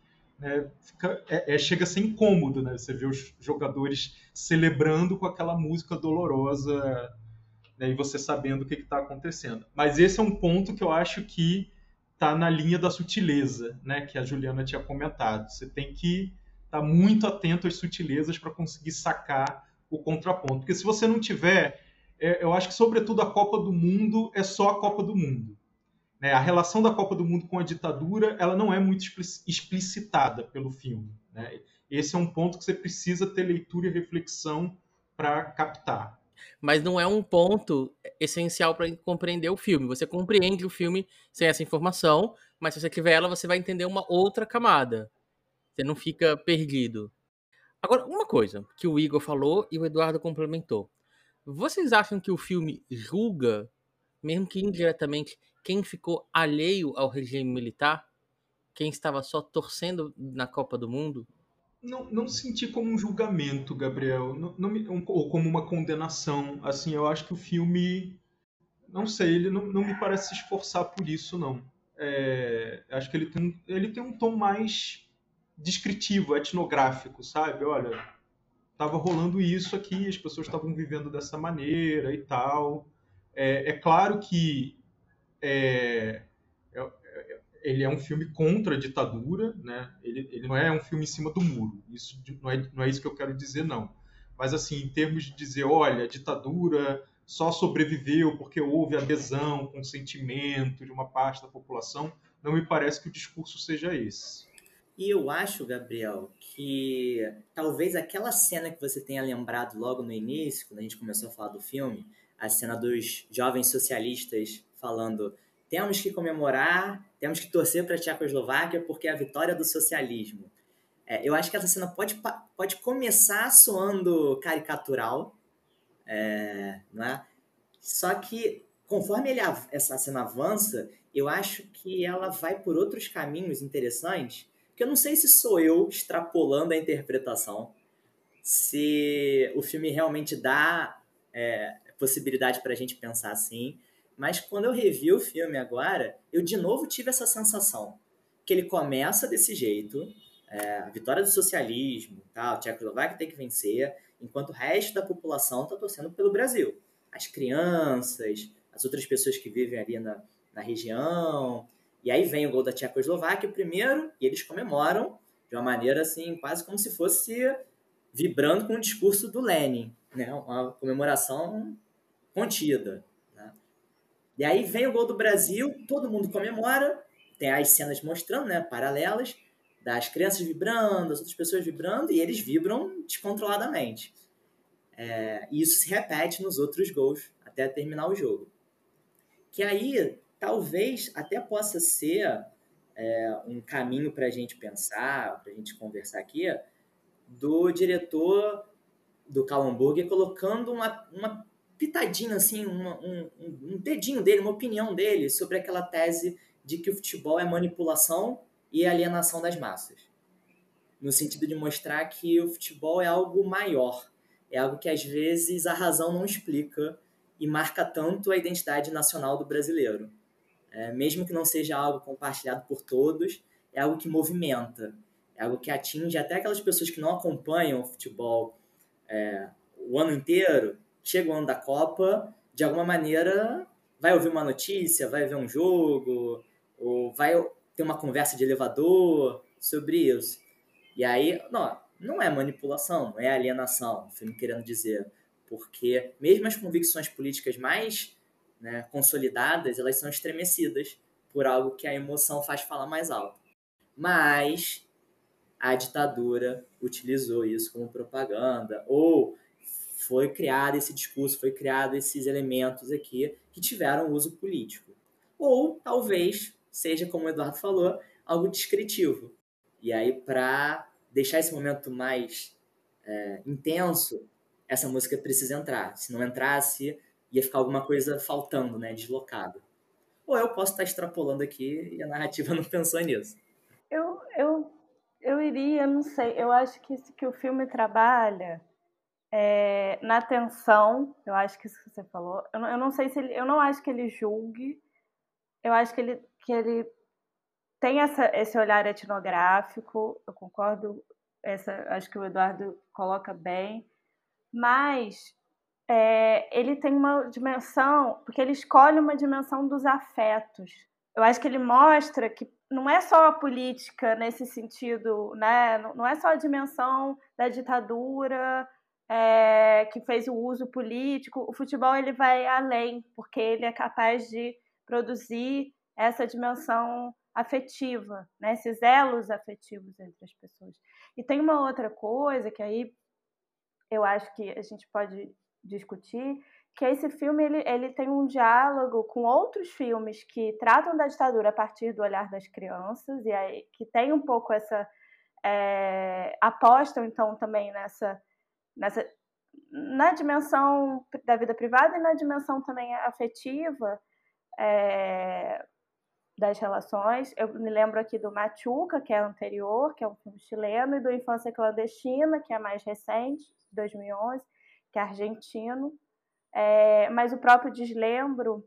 Speaker 4: né, fica, é, é, chega a ser incômodo, né? Você vê os jogadores celebrando com aquela música dolorosa né, e você sabendo o que está acontecendo. Mas esse é um ponto que eu acho que está na linha da sutileza, né? Que a Juliana tinha comentado. Você tem que estar tá muito atento às sutilezas para conseguir sacar o contraponto. Porque se você não tiver, é, eu acho que sobretudo a Copa do Mundo é só a Copa do Mundo. Né? A relação da Copa do Mundo com a ditadura ela não é muito explicitada pelo filme. Né? Esse é um ponto que você precisa ter leitura e reflexão para captar.
Speaker 2: Mas não é um ponto essencial para compreender o filme. Você compreende o filme sem essa informação, mas se você tiver ela, você vai entender uma outra camada. Você não fica perdido. Agora, uma coisa que o Igor falou e o Eduardo complementou. Vocês acham que o filme julga, mesmo que indiretamente, quem ficou alheio ao regime militar, quem estava só torcendo na Copa do Mundo?
Speaker 4: Não, não senti como um julgamento, Gabriel, não, não me, um, ou como uma condenação. Assim, eu acho que o filme, não sei, ele não, não me parece se esforçar por isso, não. É, acho que ele tem, ele tem um tom mais descritivo, etnográfico, sabe? Olha, estava rolando isso aqui, as pessoas estavam vivendo dessa maneira e tal. É, é claro que é, ele é um filme contra a ditadura, né? Ele, ele, não é um filme em cima do muro. Isso não é, não é isso que eu quero dizer, não. Mas assim, em termos de dizer, olha, a ditadura só sobreviveu porque houve adesão, consentimento de uma parte da população, não me parece que o discurso seja esse.
Speaker 5: E eu acho, Gabriel, que talvez aquela cena que você tenha lembrado logo no início, quando a gente começou a falar do filme, a cena dos jovens socialistas falando temos que comemorar, temos que torcer para a Tchecoslováquia porque é a vitória do socialismo. É, eu acho que essa cena pode, pode começar soando caricatural, é, não é? Só que conforme ele, essa cena avança, eu acho que ela vai por outros caminhos interessantes, que eu não sei se sou eu extrapolando a interpretação, se o filme realmente dá é, possibilidade para a gente pensar assim, mas quando eu revi o filme agora, eu de novo tive essa sensação que ele começa desse jeito, é, a vitória do socialismo, tal, Tchecoslováquia tem que vencer, enquanto o resto da população está torcendo pelo Brasil. As crianças, as outras pessoas que vivem ali na, na região. E aí vem o gol da Tchecoslováquia primeiro, e eles comemoram de uma maneira assim, quase como se fosse vibrando com o discurso do Lenin, né? uma comemoração contida. E aí vem o gol do Brasil, todo mundo comemora, tem as cenas mostrando, né, paralelas, das crianças vibrando, das outras pessoas vibrando, e eles vibram descontroladamente. É, e isso se repete nos outros gols até terminar o jogo. Que aí talvez até possa ser é, um caminho para a gente pensar, para a gente conversar aqui, do diretor do Kallenburg colocando uma, uma pitadinho, assim, uma, um, um dedinho dele, uma opinião dele sobre aquela tese de que o futebol é manipulação e alienação das massas. No sentido de mostrar que o futebol é algo maior, é algo que às vezes a razão não explica e marca tanto a identidade nacional do brasileiro. É, mesmo que não seja algo compartilhado por todos, é algo que movimenta, é algo que atinge até aquelas pessoas que não acompanham o futebol é, o ano inteiro, chega o ano da Copa, de alguma maneira vai ouvir uma notícia, vai ver um jogo, ou vai ter uma conversa de elevador sobre isso. E aí, não, não é manipulação, não é alienação, o filme querendo dizer. Porque mesmo as convicções políticas mais né, consolidadas, elas são estremecidas por algo que a emoção faz falar mais alto. Mas a ditadura utilizou isso como propaganda, ou foi criado esse discurso, foi criado esses elementos aqui que tiveram uso político. Ou talvez seja, como o Eduardo falou, algo descritivo. E aí, para deixar esse momento mais é, intenso, essa música precisa entrar. Se não entrasse, ia ficar alguma coisa faltando, né, deslocado. Ou eu posso estar extrapolando aqui e a narrativa não pensou nisso.
Speaker 3: Eu, eu, eu iria, não sei, eu acho que, que o filme trabalha é, na tensão, eu acho que isso que você falou. Eu não, eu não sei se ele, eu não acho que ele julgue. Eu acho que ele, que ele tem essa, esse olhar etnográfico. Eu concordo. Essa, acho que o Eduardo coloca bem. Mas é, ele tem uma dimensão, porque ele escolhe uma dimensão dos afetos. Eu acho que ele mostra que não é só a política nesse sentido, né? Não é só a dimensão da ditadura é, que fez o uso político, o futebol ele vai além, porque ele é capaz de produzir essa dimensão afetiva, né? esses elos afetivos entre as pessoas. E tem uma outra coisa que aí eu acho que a gente pode discutir, que esse filme ele, ele tem um diálogo com outros filmes que tratam da ditadura a partir do olhar das crianças, e aí que tem um pouco essa. É, apostam então também nessa nessa na dimensão da vida privada e na dimensão também afetiva é, das relações. Eu me lembro aqui do Machuca, que é anterior, que é um filme chileno, e do Infância Clandestina, que é mais recente, 2011, que é argentino. É, mas o próprio Deslembro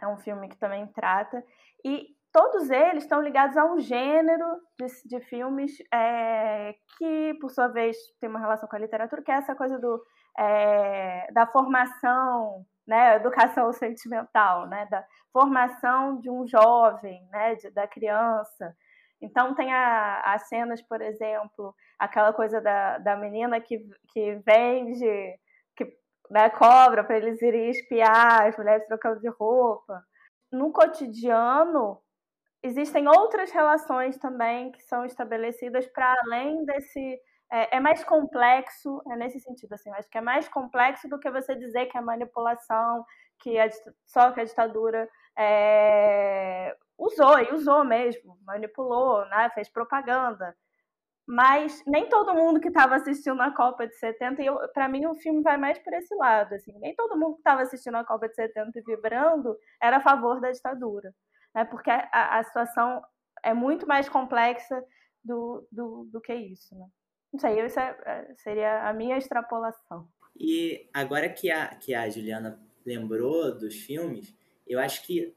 Speaker 3: é um filme que também trata. E todos eles estão ligados a um gênero de, de filmes é, que, por sua vez, tem uma relação com a literatura, que é essa coisa do, é, da formação, né, educação sentimental, né, da formação de um jovem, né, de, da criança. Então, tem as cenas, por exemplo, aquela coisa da, da menina que, que vende, que né, cobra para eles irem espiar as mulheres trocando de roupa. No cotidiano, existem outras relações também que são estabelecidas para além desse. É, é, mais complexo, é nesse sentido, assim, acho que é mais complexo do que você dizer que é manipulação, que só que a ditadura é, usou, e usou mesmo, manipulou, né, fez propaganda. Mas nem todo mundo que estava assistindo a Copa de 70, e para mim o filme vai mais por esse lado, assim, nem todo mundo que estava assistindo a Copa de 70 e vibrando era a favor da ditadura né? porque a, a situação é muito mais complexa do, do, do que isso. Né? Não sei, isso é, é, seria a minha extrapolação.
Speaker 5: E agora que a, que a Juliana lembrou dos filmes, eu acho que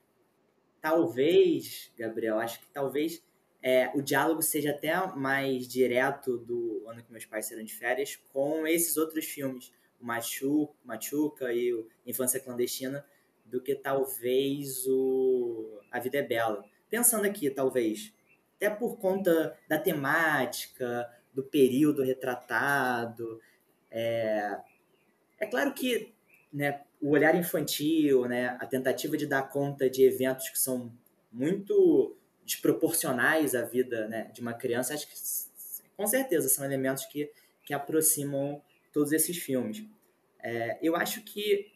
Speaker 5: talvez, Gabriel, acho que talvez é, o diálogo seja até mais direto do Ano que Meus Pais Serão de Férias com esses outros filmes, o Machu, Machuca e o Infância Clandestina, do que talvez o A Vida é Bela. Pensando aqui, talvez, até por conta da temática, do período retratado. É, é claro que né, o olhar infantil, né, a tentativa de dar conta de eventos que são muito desproporcionais à vida né, de uma criança, acho que com certeza são elementos que, que aproximam todos esses filmes. É, eu acho que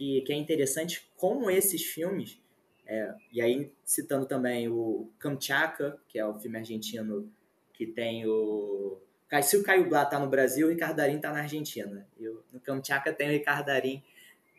Speaker 5: que, que é interessante como esses filmes, é, e aí citando também o Kamchatka, que é o filme argentino que tem o. Se o Caio Blá tá no Brasil, o Ricardo Darim tá na Argentina. E no Kamchatka tem o Ricardo Darim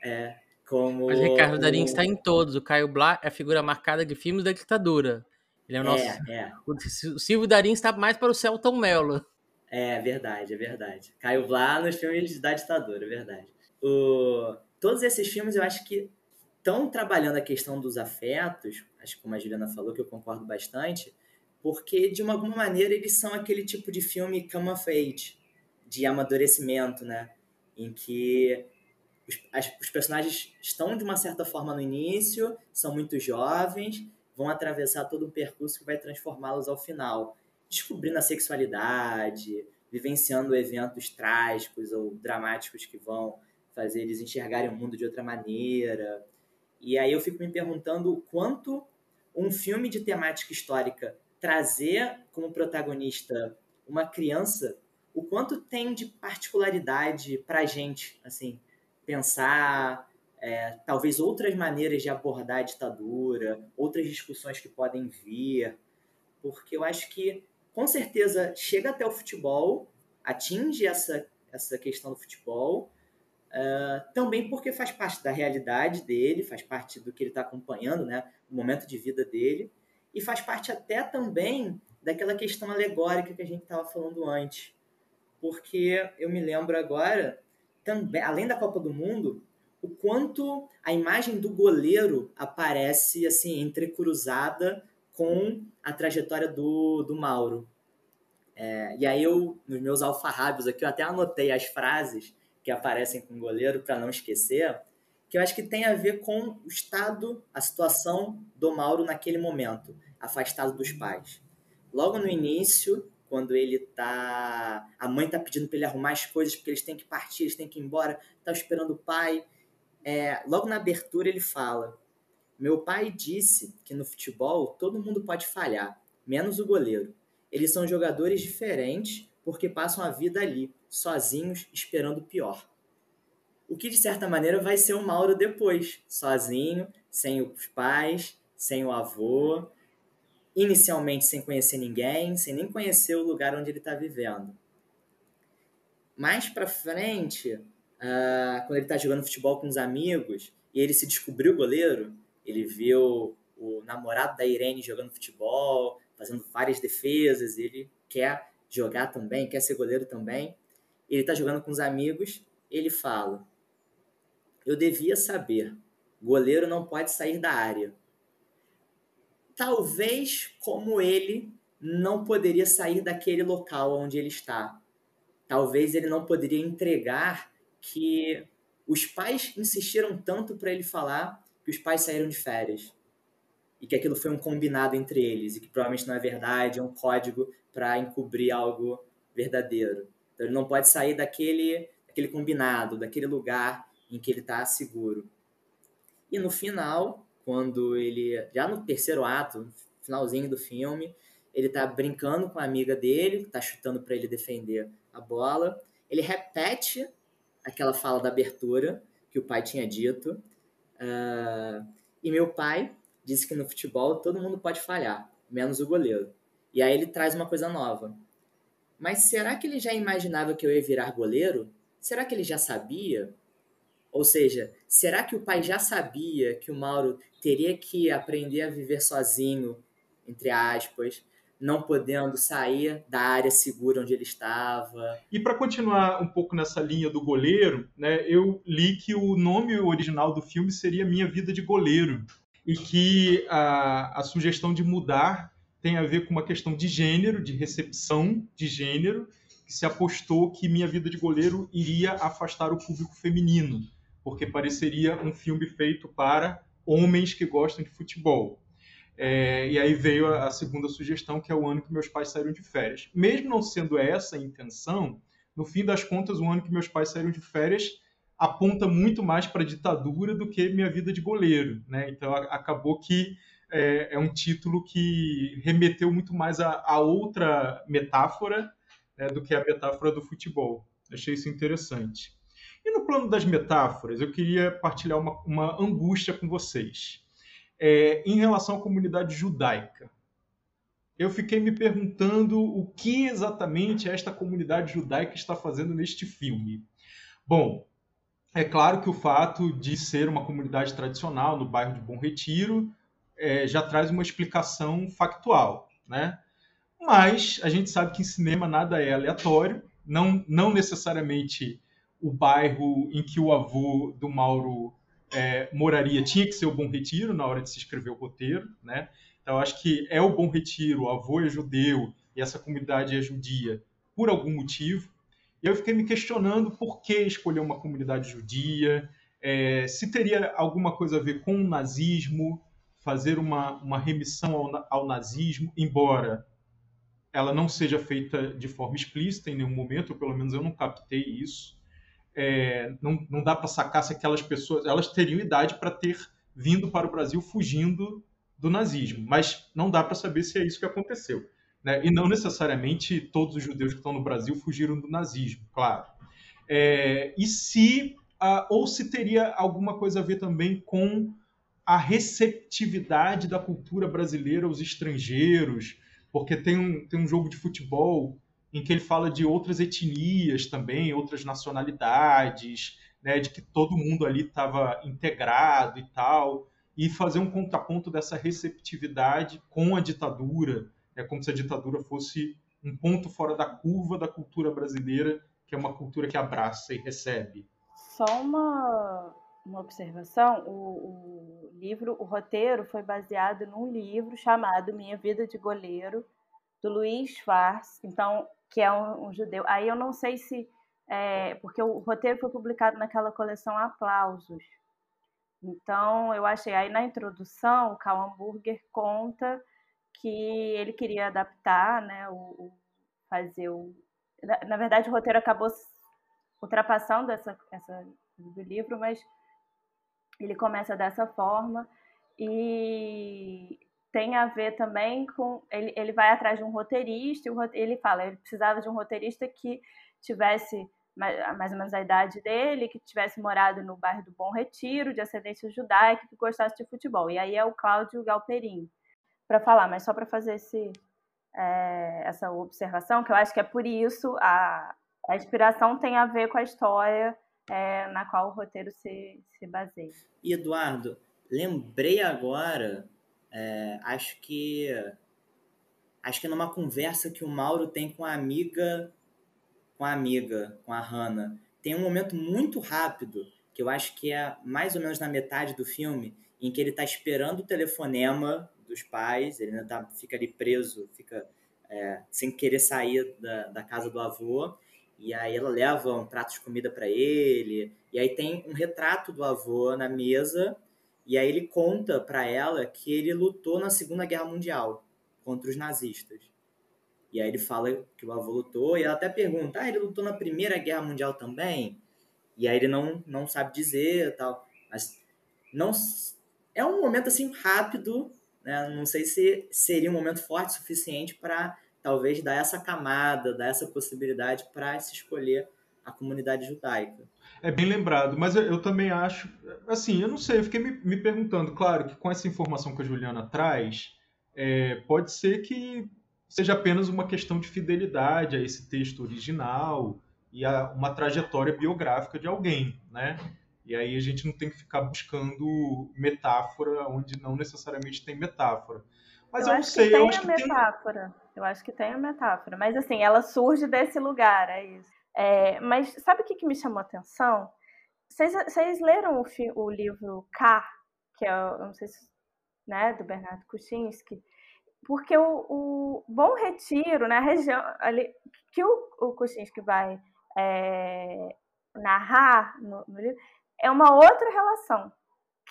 Speaker 5: é, como.
Speaker 2: Mas o Ricardo Darim está em todos. O Caio Blá é a figura marcada de filmes da ditadura. Ele é o nosso. É, é. O Silvio Darim está mais para o Celton Mello.
Speaker 5: É verdade, é verdade. Caio Blá nos filmes da ditadura, é verdade. O todos esses filmes eu acho que estão trabalhando a questão dos afetos, acho que como a Juliana falou, que eu concordo bastante, porque de uma, alguma maneira eles são aquele tipo de filme come of age, de amadurecimento, né? Em que os, as, os personagens estão de uma certa forma no início, são muito jovens, vão atravessar todo um percurso que vai transformá-los ao final, descobrindo a sexualidade, vivenciando eventos trágicos ou dramáticos que vão fazer eles enxergarem o mundo de outra maneira. E aí eu fico me perguntando o quanto um filme de temática histórica trazer como protagonista uma criança, o quanto tem de particularidade para gente, assim, pensar é, talvez outras maneiras de abordar a ditadura, outras discussões que podem vir, porque eu acho que com certeza chega até o futebol, atinge essa, essa questão do futebol, Uh, também porque faz parte da realidade dele, faz parte do que ele está acompanhando, né, o momento de vida dele, e faz parte até também daquela questão alegórica que a gente estava falando antes. Porque eu me lembro agora, também, além da Copa do Mundo, o quanto a imagem do goleiro aparece assim entrecruzada com a trajetória do, do Mauro. É, e aí eu, nos meus alfarrábios aqui, eu até anotei as frases que aparecem com o goleiro, para não esquecer, que eu acho que tem a ver com o estado, a situação do Mauro naquele momento, afastado dos pais. Logo no início, quando ele tá. A mãe tá pedindo para ele arrumar as coisas porque eles têm que partir, eles têm que ir embora, tá esperando o pai. É, logo na abertura ele fala: Meu pai disse que no futebol todo mundo pode falhar, menos o goleiro. Eles são jogadores diferentes porque passam a vida ali, sozinhos, esperando o pior. O que de certa maneira vai ser o Mauro depois, sozinho, sem os pais, sem o avô, inicialmente sem conhecer ninguém, sem nem conhecer o lugar onde ele está vivendo. Mais para frente, uh, quando ele está jogando futebol com os amigos e ele se descobriu goleiro, ele viu o namorado da Irene jogando futebol, fazendo várias defesas, ele quer jogar também, quer ser goleiro também. Ele está jogando com os amigos, ele fala: Eu devia saber, goleiro não pode sair da área. Talvez, como ele, não poderia sair daquele local onde ele está. Talvez ele não poderia entregar que os pais insistiram tanto para ele falar que os pais saíram de férias e que aquilo foi um combinado entre eles e que provavelmente não é verdade, é um código para encobrir algo verdadeiro. Então ele não pode sair daquele, daquele combinado, daquele lugar em que ele está seguro. E no final, quando ele, já no terceiro ato, finalzinho do filme. Ele tá brincando com a amiga dele, tá chutando para ele defender a bola. Ele repete aquela fala da abertura que o pai tinha dito. Uh, e meu pai disse que no futebol todo mundo pode falhar, menos o goleiro. E aí ele traz uma coisa nova. Mas será que ele já imaginava que eu ia virar goleiro? Será que ele já sabia? Ou seja, será que o pai já sabia que o Mauro teria que aprender a viver sozinho, entre aspas, não podendo sair da área segura onde ele estava?
Speaker 4: E para continuar um pouco nessa linha do goleiro, né, eu li que o nome original do filme seria Minha Vida de Goleiro e que a, a sugestão de mudar tem a ver com uma questão de gênero, de recepção de gênero, que se apostou que Minha Vida de Goleiro iria afastar o público feminino porque pareceria um filme feito para homens que gostam de futebol. É, e aí veio a, a, segunda sugestão, que é o ano que meus pais saíram de férias. Mesmo não sendo essa a intenção, no fim das contas, o ano que meus pais saíram de férias aponta muito mais para a ditadura do que minha vida de goleiro. Né? Então a, acabou que é, é, um título que remeteu muito mais a, a outra metáfora né, do que a metáfora do futebol. Achei isso interessante. E no plano das metáforas, eu queria partilhar uma, uma angústia com vocês. É, em relação à comunidade judaica. Eu fiquei me perguntando o que exatamente esta comunidade judaica está fazendo neste filme. Bom, é claro que o fato de ser uma comunidade tradicional no bairro de Bom Retiro é, já traz uma explicação factual, né? Mas a gente sabe que em cinema nada é aleatório, não, não necessariamente o bairro em que o avô do Mauro é, moraria tinha que ser o Bom Retiro na hora de se escrever o roteiro, né? Então acho que é o Bom Retiro, o avô é judeu e essa comunidade é judia por algum motivo. E eu fiquei me questionando por que escolher uma comunidade judia, é, se teria alguma coisa a ver com o nazismo, fazer uma, uma remissão ao, ao nazismo, embora ela não seja feita de forma explícita em nenhum momento, pelo menos eu não captei isso é, não, não dá para sacar se aquelas pessoas elas teriam idade para ter vindo para o Brasil fugindo do nazismo, mas não dá para saber se é isso que aconteceu. Né? E não necessariamente todos os judeus que estão no Brasil fugiram do nazismo, claro. É, e se, ou se teria alguma coisa a ver também com a receptividade da cultura brasileira aos estrangeiros, porque tem um, tem um jogo de futebol em que ele fala de outras etnias também, outras nacionalidades, né, de que todo mundo ali estava integrado e tal, e fazer um contraponto dessa receptividade com a ditadura, é como se a ditadura fosse um ponto fora da curva da cultura brasileira, que é uma cultura que abraça e recebe.
Speaker 3: Só uma, uma observação, o, o livro, o roteiro foi baseado num livro chamado Minha Vida de Goleiro, do Luiz Schwartz. Então, que é um, um judeu. Aí eu não sei se. É, porque o roteiro foi publicado naquela coleção Aplausos. Então, eu achei. Aí na introdução, o Karl Hamburger conta que ele queria adaptar, né, o, o fazer o. Na, na, verdade, o roteiro acabou ultrapassando essa, essa do livro, mas ele começa dessa forma. E tem a ver também com. Ele, ele vai atrás de um roteirista, e ele fala, ele precisava de um roteirista que tivesse mais, mais ou menos a idade dele, que tivesse morado no bairro do Bom Retiro, de ascendência judaica, que gostasse de futebol. E aí é o Cláudio Galperin para falar, mas só para fazer esse, é, essa observação, que eu acho que é por isso a, a inspiração tem a ver com a história é, na qual o roteiro se, se baseia.
Speaker 5: E Eduardo, lembrei agora é, acho que acho que numa conversa que o Mauro tem com a amiga com a amiga, com a Hannah, tem um momento muito rápido que eu acho que é mais ou menos na metade do filme, em que ele está esperando o telefonema dos pais, ele ainda tá, fica ali preso, fica é, sem querer sair da, da casa do avô, e aí ela leva um prato de comida para ele, e aí tem um retrato do avô na mesa e aí ele conta para ela que ele lutou na Segunda Guerra Mundial contra os nazistas. E aí ele fala que o avô lutou e ela até pergunta: "Ah, ele lutou na Primeira Guerra Mundial também?" E aí ele não não sabe dizer, tal. Mas não é um momento assim rápido né? Não sei se seria um momento forte o suficiente para talvez dar essa camada, dar essa possibilidade para se escolher a comunidade judaica.
Speaker 4: É bem lembrado, mas eu, também acho, assim, eu não sei, eu fiquei me, me, perguntando, claro que com essa informação que a Juliana traz, é, pode ser que seja apenas uma questão de fidelidade a esse texto original e a uma trajetória biográfica de alguém, né? E aí a gente não tem que ficar buscando metáfora onde não necessariamente tem metáfora. Mas eu, eu não sei, eu acho que
Speaker 3: tem metáfora. Eu acho que tem a metáfora, mas assim, ela surge desse lugar, é isso. É, mas sabe o que, que me chamou a atenção? Vocês, leram o, o, livro K, que é, não sei se, né, do Bernardo Kuczynski? Porque o, o Bom Retiro, né, a região ali, que o, o Kuczynski vai é, narrar no, no, livro, é uma outra relação.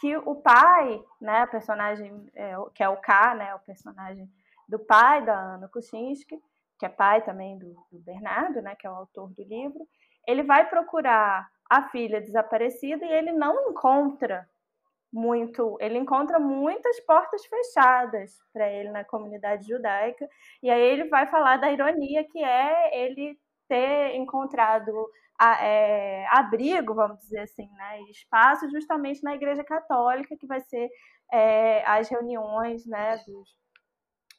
Speaker 3: Que o pai, né, personagem, é, que é o K, né, o personagem do pai da Ana Kuczynski, que é pai também do, do Bernardo, né, que é o autor do livro, ele vai procurar a filha desaparecida e ele não encontra muito, ele encontra muitas portas fechadas para ele na comunidade judaica, e aí ele vai falar da ironia que é ele ter encontrado a, é, abrigo, vamos dizer assim, né, espaço justamente na Igreja Católica, que vai ser é, as reuniões né, dos,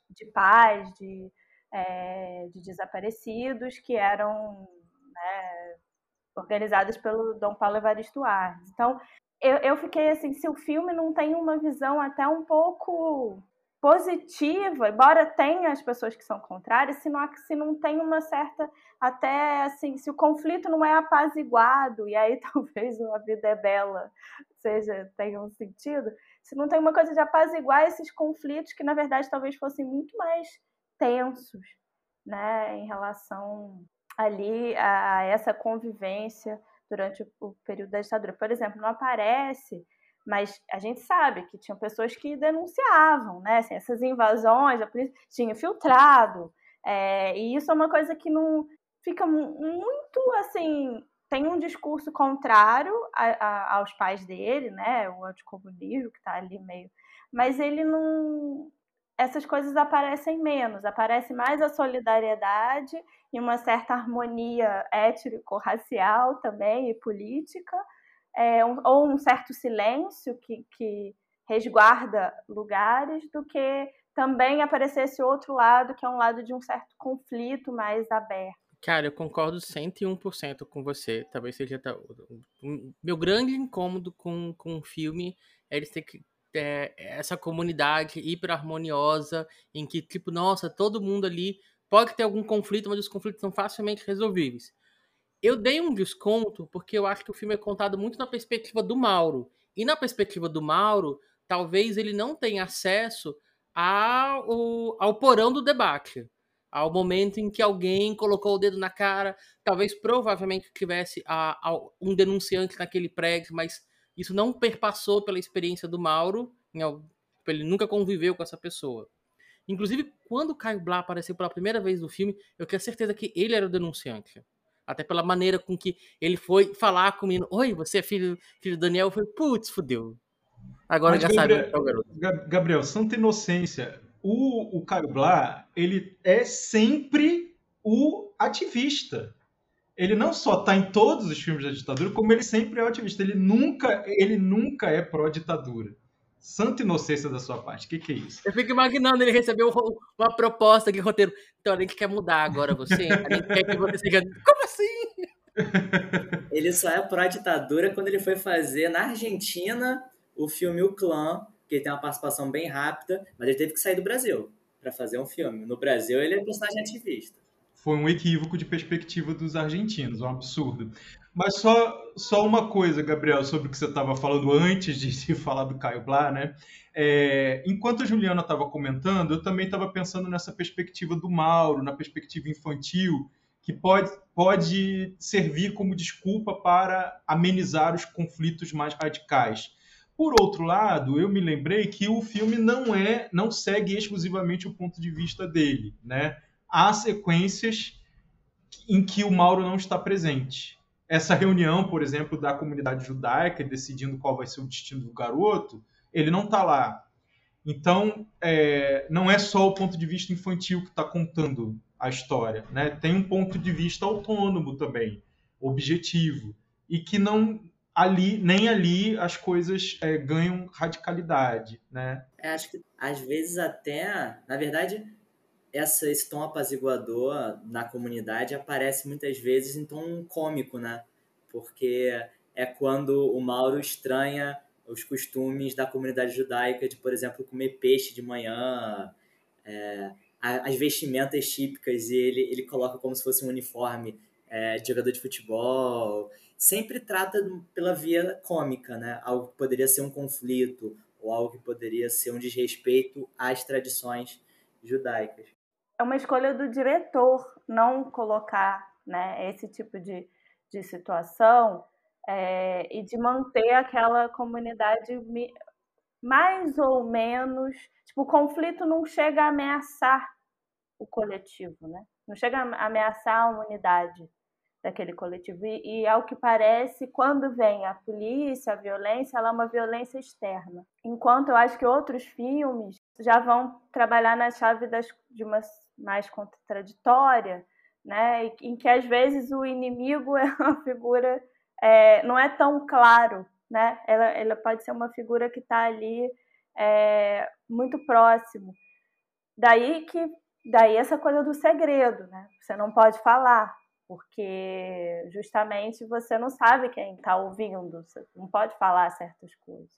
Speaker 3: de paz, de é, de desaparecidos que eram né, organizadas pelo Dom Paulo Evaristo Arnes. Então, eu, eu fiquei assim, se o filme não tem uma visão até um pouco positiva, embora tenha as pessoas que são contrárias, se não, se não tem uma certa, até assim, se o conflito não é apaziguado, e aí talvez a vida é bela seja, tenha um sentido, se não tem uma coisa de apaziguar esses conflitos que, na verdade, talvez fossem muito mais tensos, né, em relação ali a essa convivência durante o período da ditadura. Por exemplo, não aparece, mas a gente sabe que tinham pessoas que denunciavam, né, assim, essas invasões, a polícia tinha filtrado, é, e isso é uma coisa que não fica muito assim tem um discurso contrário a, a, aos pais dele, né, o anticomunismo que está ali meio, mas ele não essas coisas aparecem menos, aparece mais a solidariedade e uma certa harmonia étnico-racial também e política, é, um, ou um certo silêncio que, que resguarda lugares, do que também aparecer esse outro lado, que é um lado de um certo conflito mais aberto.
Speaker 2: Cara, eu concordo 101% com você. Talvez seja. Meu grande incômodo com, com o filme é eles ter que é, essa comunidade hiper harmoniosa, em que, tipo, nossa, todo mundo ali pode ter algum conflito, mas os conflitos são facilmente resolvíveis. Eu dei um desconto porque eu acho que o filme é contado muito na perspectiva do Mauro. E na perspectiva do Mauro, talvez ele não tenha acesso ao, ao porão do debate. Ao momento em que alguém colocou o dedo na cara, talvez provavelmente tivesse a, a, um denunciante naquele prédio, mas isso não perpassou pela experiência do Mauro, ele nunca conviveu com essa pessoa. Inclusive, quando o Caio Blá apareceu pela primeira vez no filme, eu tinha certeza que ele era o denunciante. Até pela maneira com que ele foi falar com o menino: Oi, você é filho, filho do Daniel? Eu falei: Putz, fudeu. Agora Mas, já Gabriel, sabe é o
Speaker 4: garoto. Gabriel, santa inocência. O, o Caio Blá, ele é sempre o ativista ele não só está em todos os filmes da ditadura, como ele sempre é ativista. Ele nunca, ele nunca é pró-ditadura. Santa inocência da sua parte. O que, que, é isso?
Speaker 2: Eu fico imaginando ele recebeu uma proposta de roteiro. Então, a gente quer mudar agora você. A gente quer que você seja. Como assim?
Speaker 5: Ele só é pró-ditadura quando ele foi fazer na Argentina o filme O Clã, que ele tem uma participação bem rápida, mas ele teve que sair do Brasil para fazer um filme. No Brasil, ele é personagem ativista
Speaker 4: foi um equívoco de perspectiva dos argentinos, um absurdo. Mas só, só uma coisa, Gabriel, sobre o que você estava falando antes de, de, falar do Caio Blá, né? É, enquanto a Juliana estava comentando, eu também estava pensando nessa perspectiva do Mauro, na perspectiva infantil, que pode, pode servir como desculpa para amenizar os conflitos mais radicais. Por outro lado, eu me lembrei que o filme não é, não segue exclusivamente o ponto de vista dele, né? há sequências em que o Mauro não está presente. Essa reunião, por exemplo, da comunidade judaica decidindo qual vai ser o destino do garoto, ele não está lá. Então, é, não é só o ponto de vista infantil que está contando a história, né? Tem um ponto de vista autônomo também, objetivo, e que não ali nem ali as coisas é, ganham radicalidade, né?
Speaker 5: É, acho que às vezes até, na verdade, essa, esse tom apaziguador na comunidade aparece muitas vezes em tom cômico, né? Porque é quando o Mauro estranha os costumes da comunidade judaica de, por exemplo, comer peixe de manhã, é, as vestimentas típicas e ele, ele coloca como se fosse um uniforme é, de jogador de futebol. Sempre trata pela via cômica, né? Algo que poderia ser um conflito ou algo que poderia ser um desrespeito às tradições judaicas.
Speaker 3: É uma escolha do diretor não colocar né, esse tipo de, de situação é, e de manter aquela comunidade mais ou menos. Tipo, o conflito não chega a ameaçar o coletivo, né? Não chega a ameaçar a unidade daquele coletivo. E, e, ao que parece, quando vem a polícia, a violência, ela é uma violência externa. Enquanto eu acho que outros filmes já vão trabalhar na chave das, de uma mais contraditória, né? em que às vezes o inimigo é uma figura é, não é tão claro, né? Ela, ela pode ser uma figura que está ali é, muito próximo. Daí que daí essa coisa do segredo, né? Você não pode falar, porque justamente você não sabe quem está ouvindo, você não pode falar certas coisas.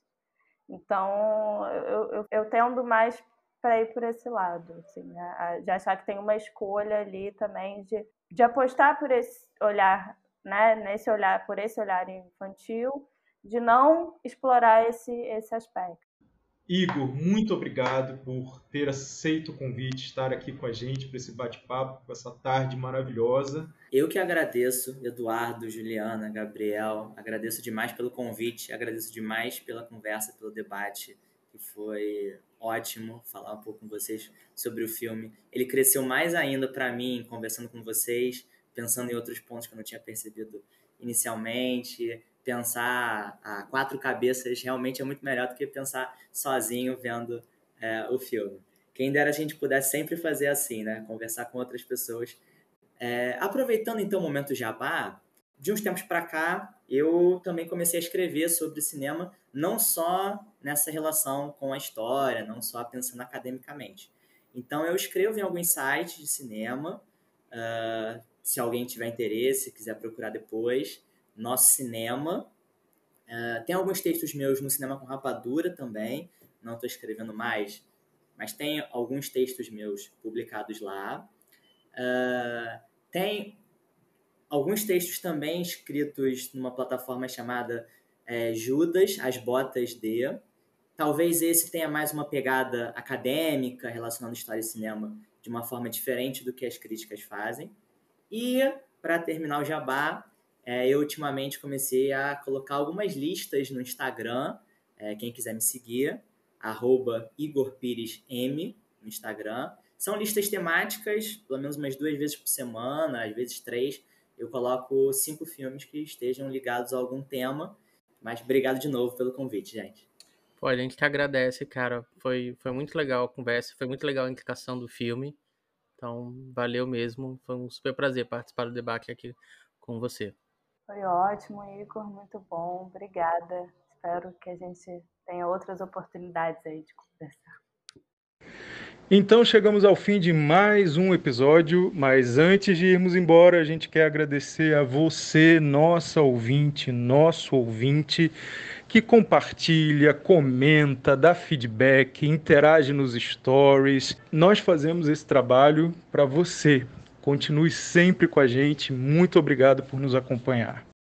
Speaker 3: Então eu, eu, eu tendo mais para ir por esse lado, assim, né? de achar que tem uma escolha ali também de, de apostar por esse olhar né, nesse olhar, por esse olhar infantil, de não explorar esse, esse aspecto.
Speaker 4: Igor, muito obrigado por ter aceito o convite, estar aqui com a gente para esse bate-papo, com essa tarde maravilhosa.
Speaker 5: Eu que agradeço, Eduardo, Juliana, Gabriel, agradeço demais pelo convite, agradeço demais pela conversa, pelo debate, que foi ótimo falar um pouco com vocês sobre o filme. Ele cresceu mais ainda para mim conversando com vocês pensando em outros pontos que eu não tinha percebido inicialmente. Pensar a quatro cabeças realmente é muito melhor do que pensar sozinho vendo é, o filme. Quem dera a gente pudesse sempre fazer assim, né? Conversar com outras pessoas. É, aproveitando então o momento jabá, de uns tempos para cá, eu também comecei a escrever sobre cinema, não só nessa relação com a história, não só pensando academicamente. Então, eu escrevo em alguns sites de cinema, uh, se alguém tiver interesse, quiser procurar depois. Nosso Cinema. Uh, tem alguns textos meus no Cinema com Rapadura também. Não estou escrevendo mais, mas tem alguns textos meus publicados lá. Uh, tem alguns textos também escritos numa plataforma chamada é, Judas, As Botas de. Talvez esse tenha mais uma pegada acadêmica relacionando história e cinema de uma forma diferente do que as críticas fazem. E, para terminar o jabá, é, eu ultimamente comecei a colocar algumas listas no Instagram. É, quem quiser me seguir, arroba Igor Pires M no Instagram. São listas temáticas, pelo menos umas duas vezes por semana, às vezes três. Eu coloco cinco filmes que estejam ligados a algum tema. Mas obrigado de novo pelo convite, gente.
Speaker 2: Pô, a gente que agradece, cara. Foi, foi muito legal a conversa, foi muito legal a indicação do filme. Então, valeu mesmo. Foi um super prazer participar do debate aqui com você.
Speaker 3: Foi ótimo, Igor. Muito bom. Obrigada. Espero que a gente tenha outras oportunidades aí de conversar.
Speaker 4: Então chegamos ao fim de mais um episódio, mas antes de irmos embora, a gente quer agradecer a você, nossa ouvinte, nosso ouvinte, que compartilha, comenta, dá feedback, interage nos stories. Nós fazemos esse trabalho para você. Continue sempre com a gente. Muito obrigado por nos acompanhar.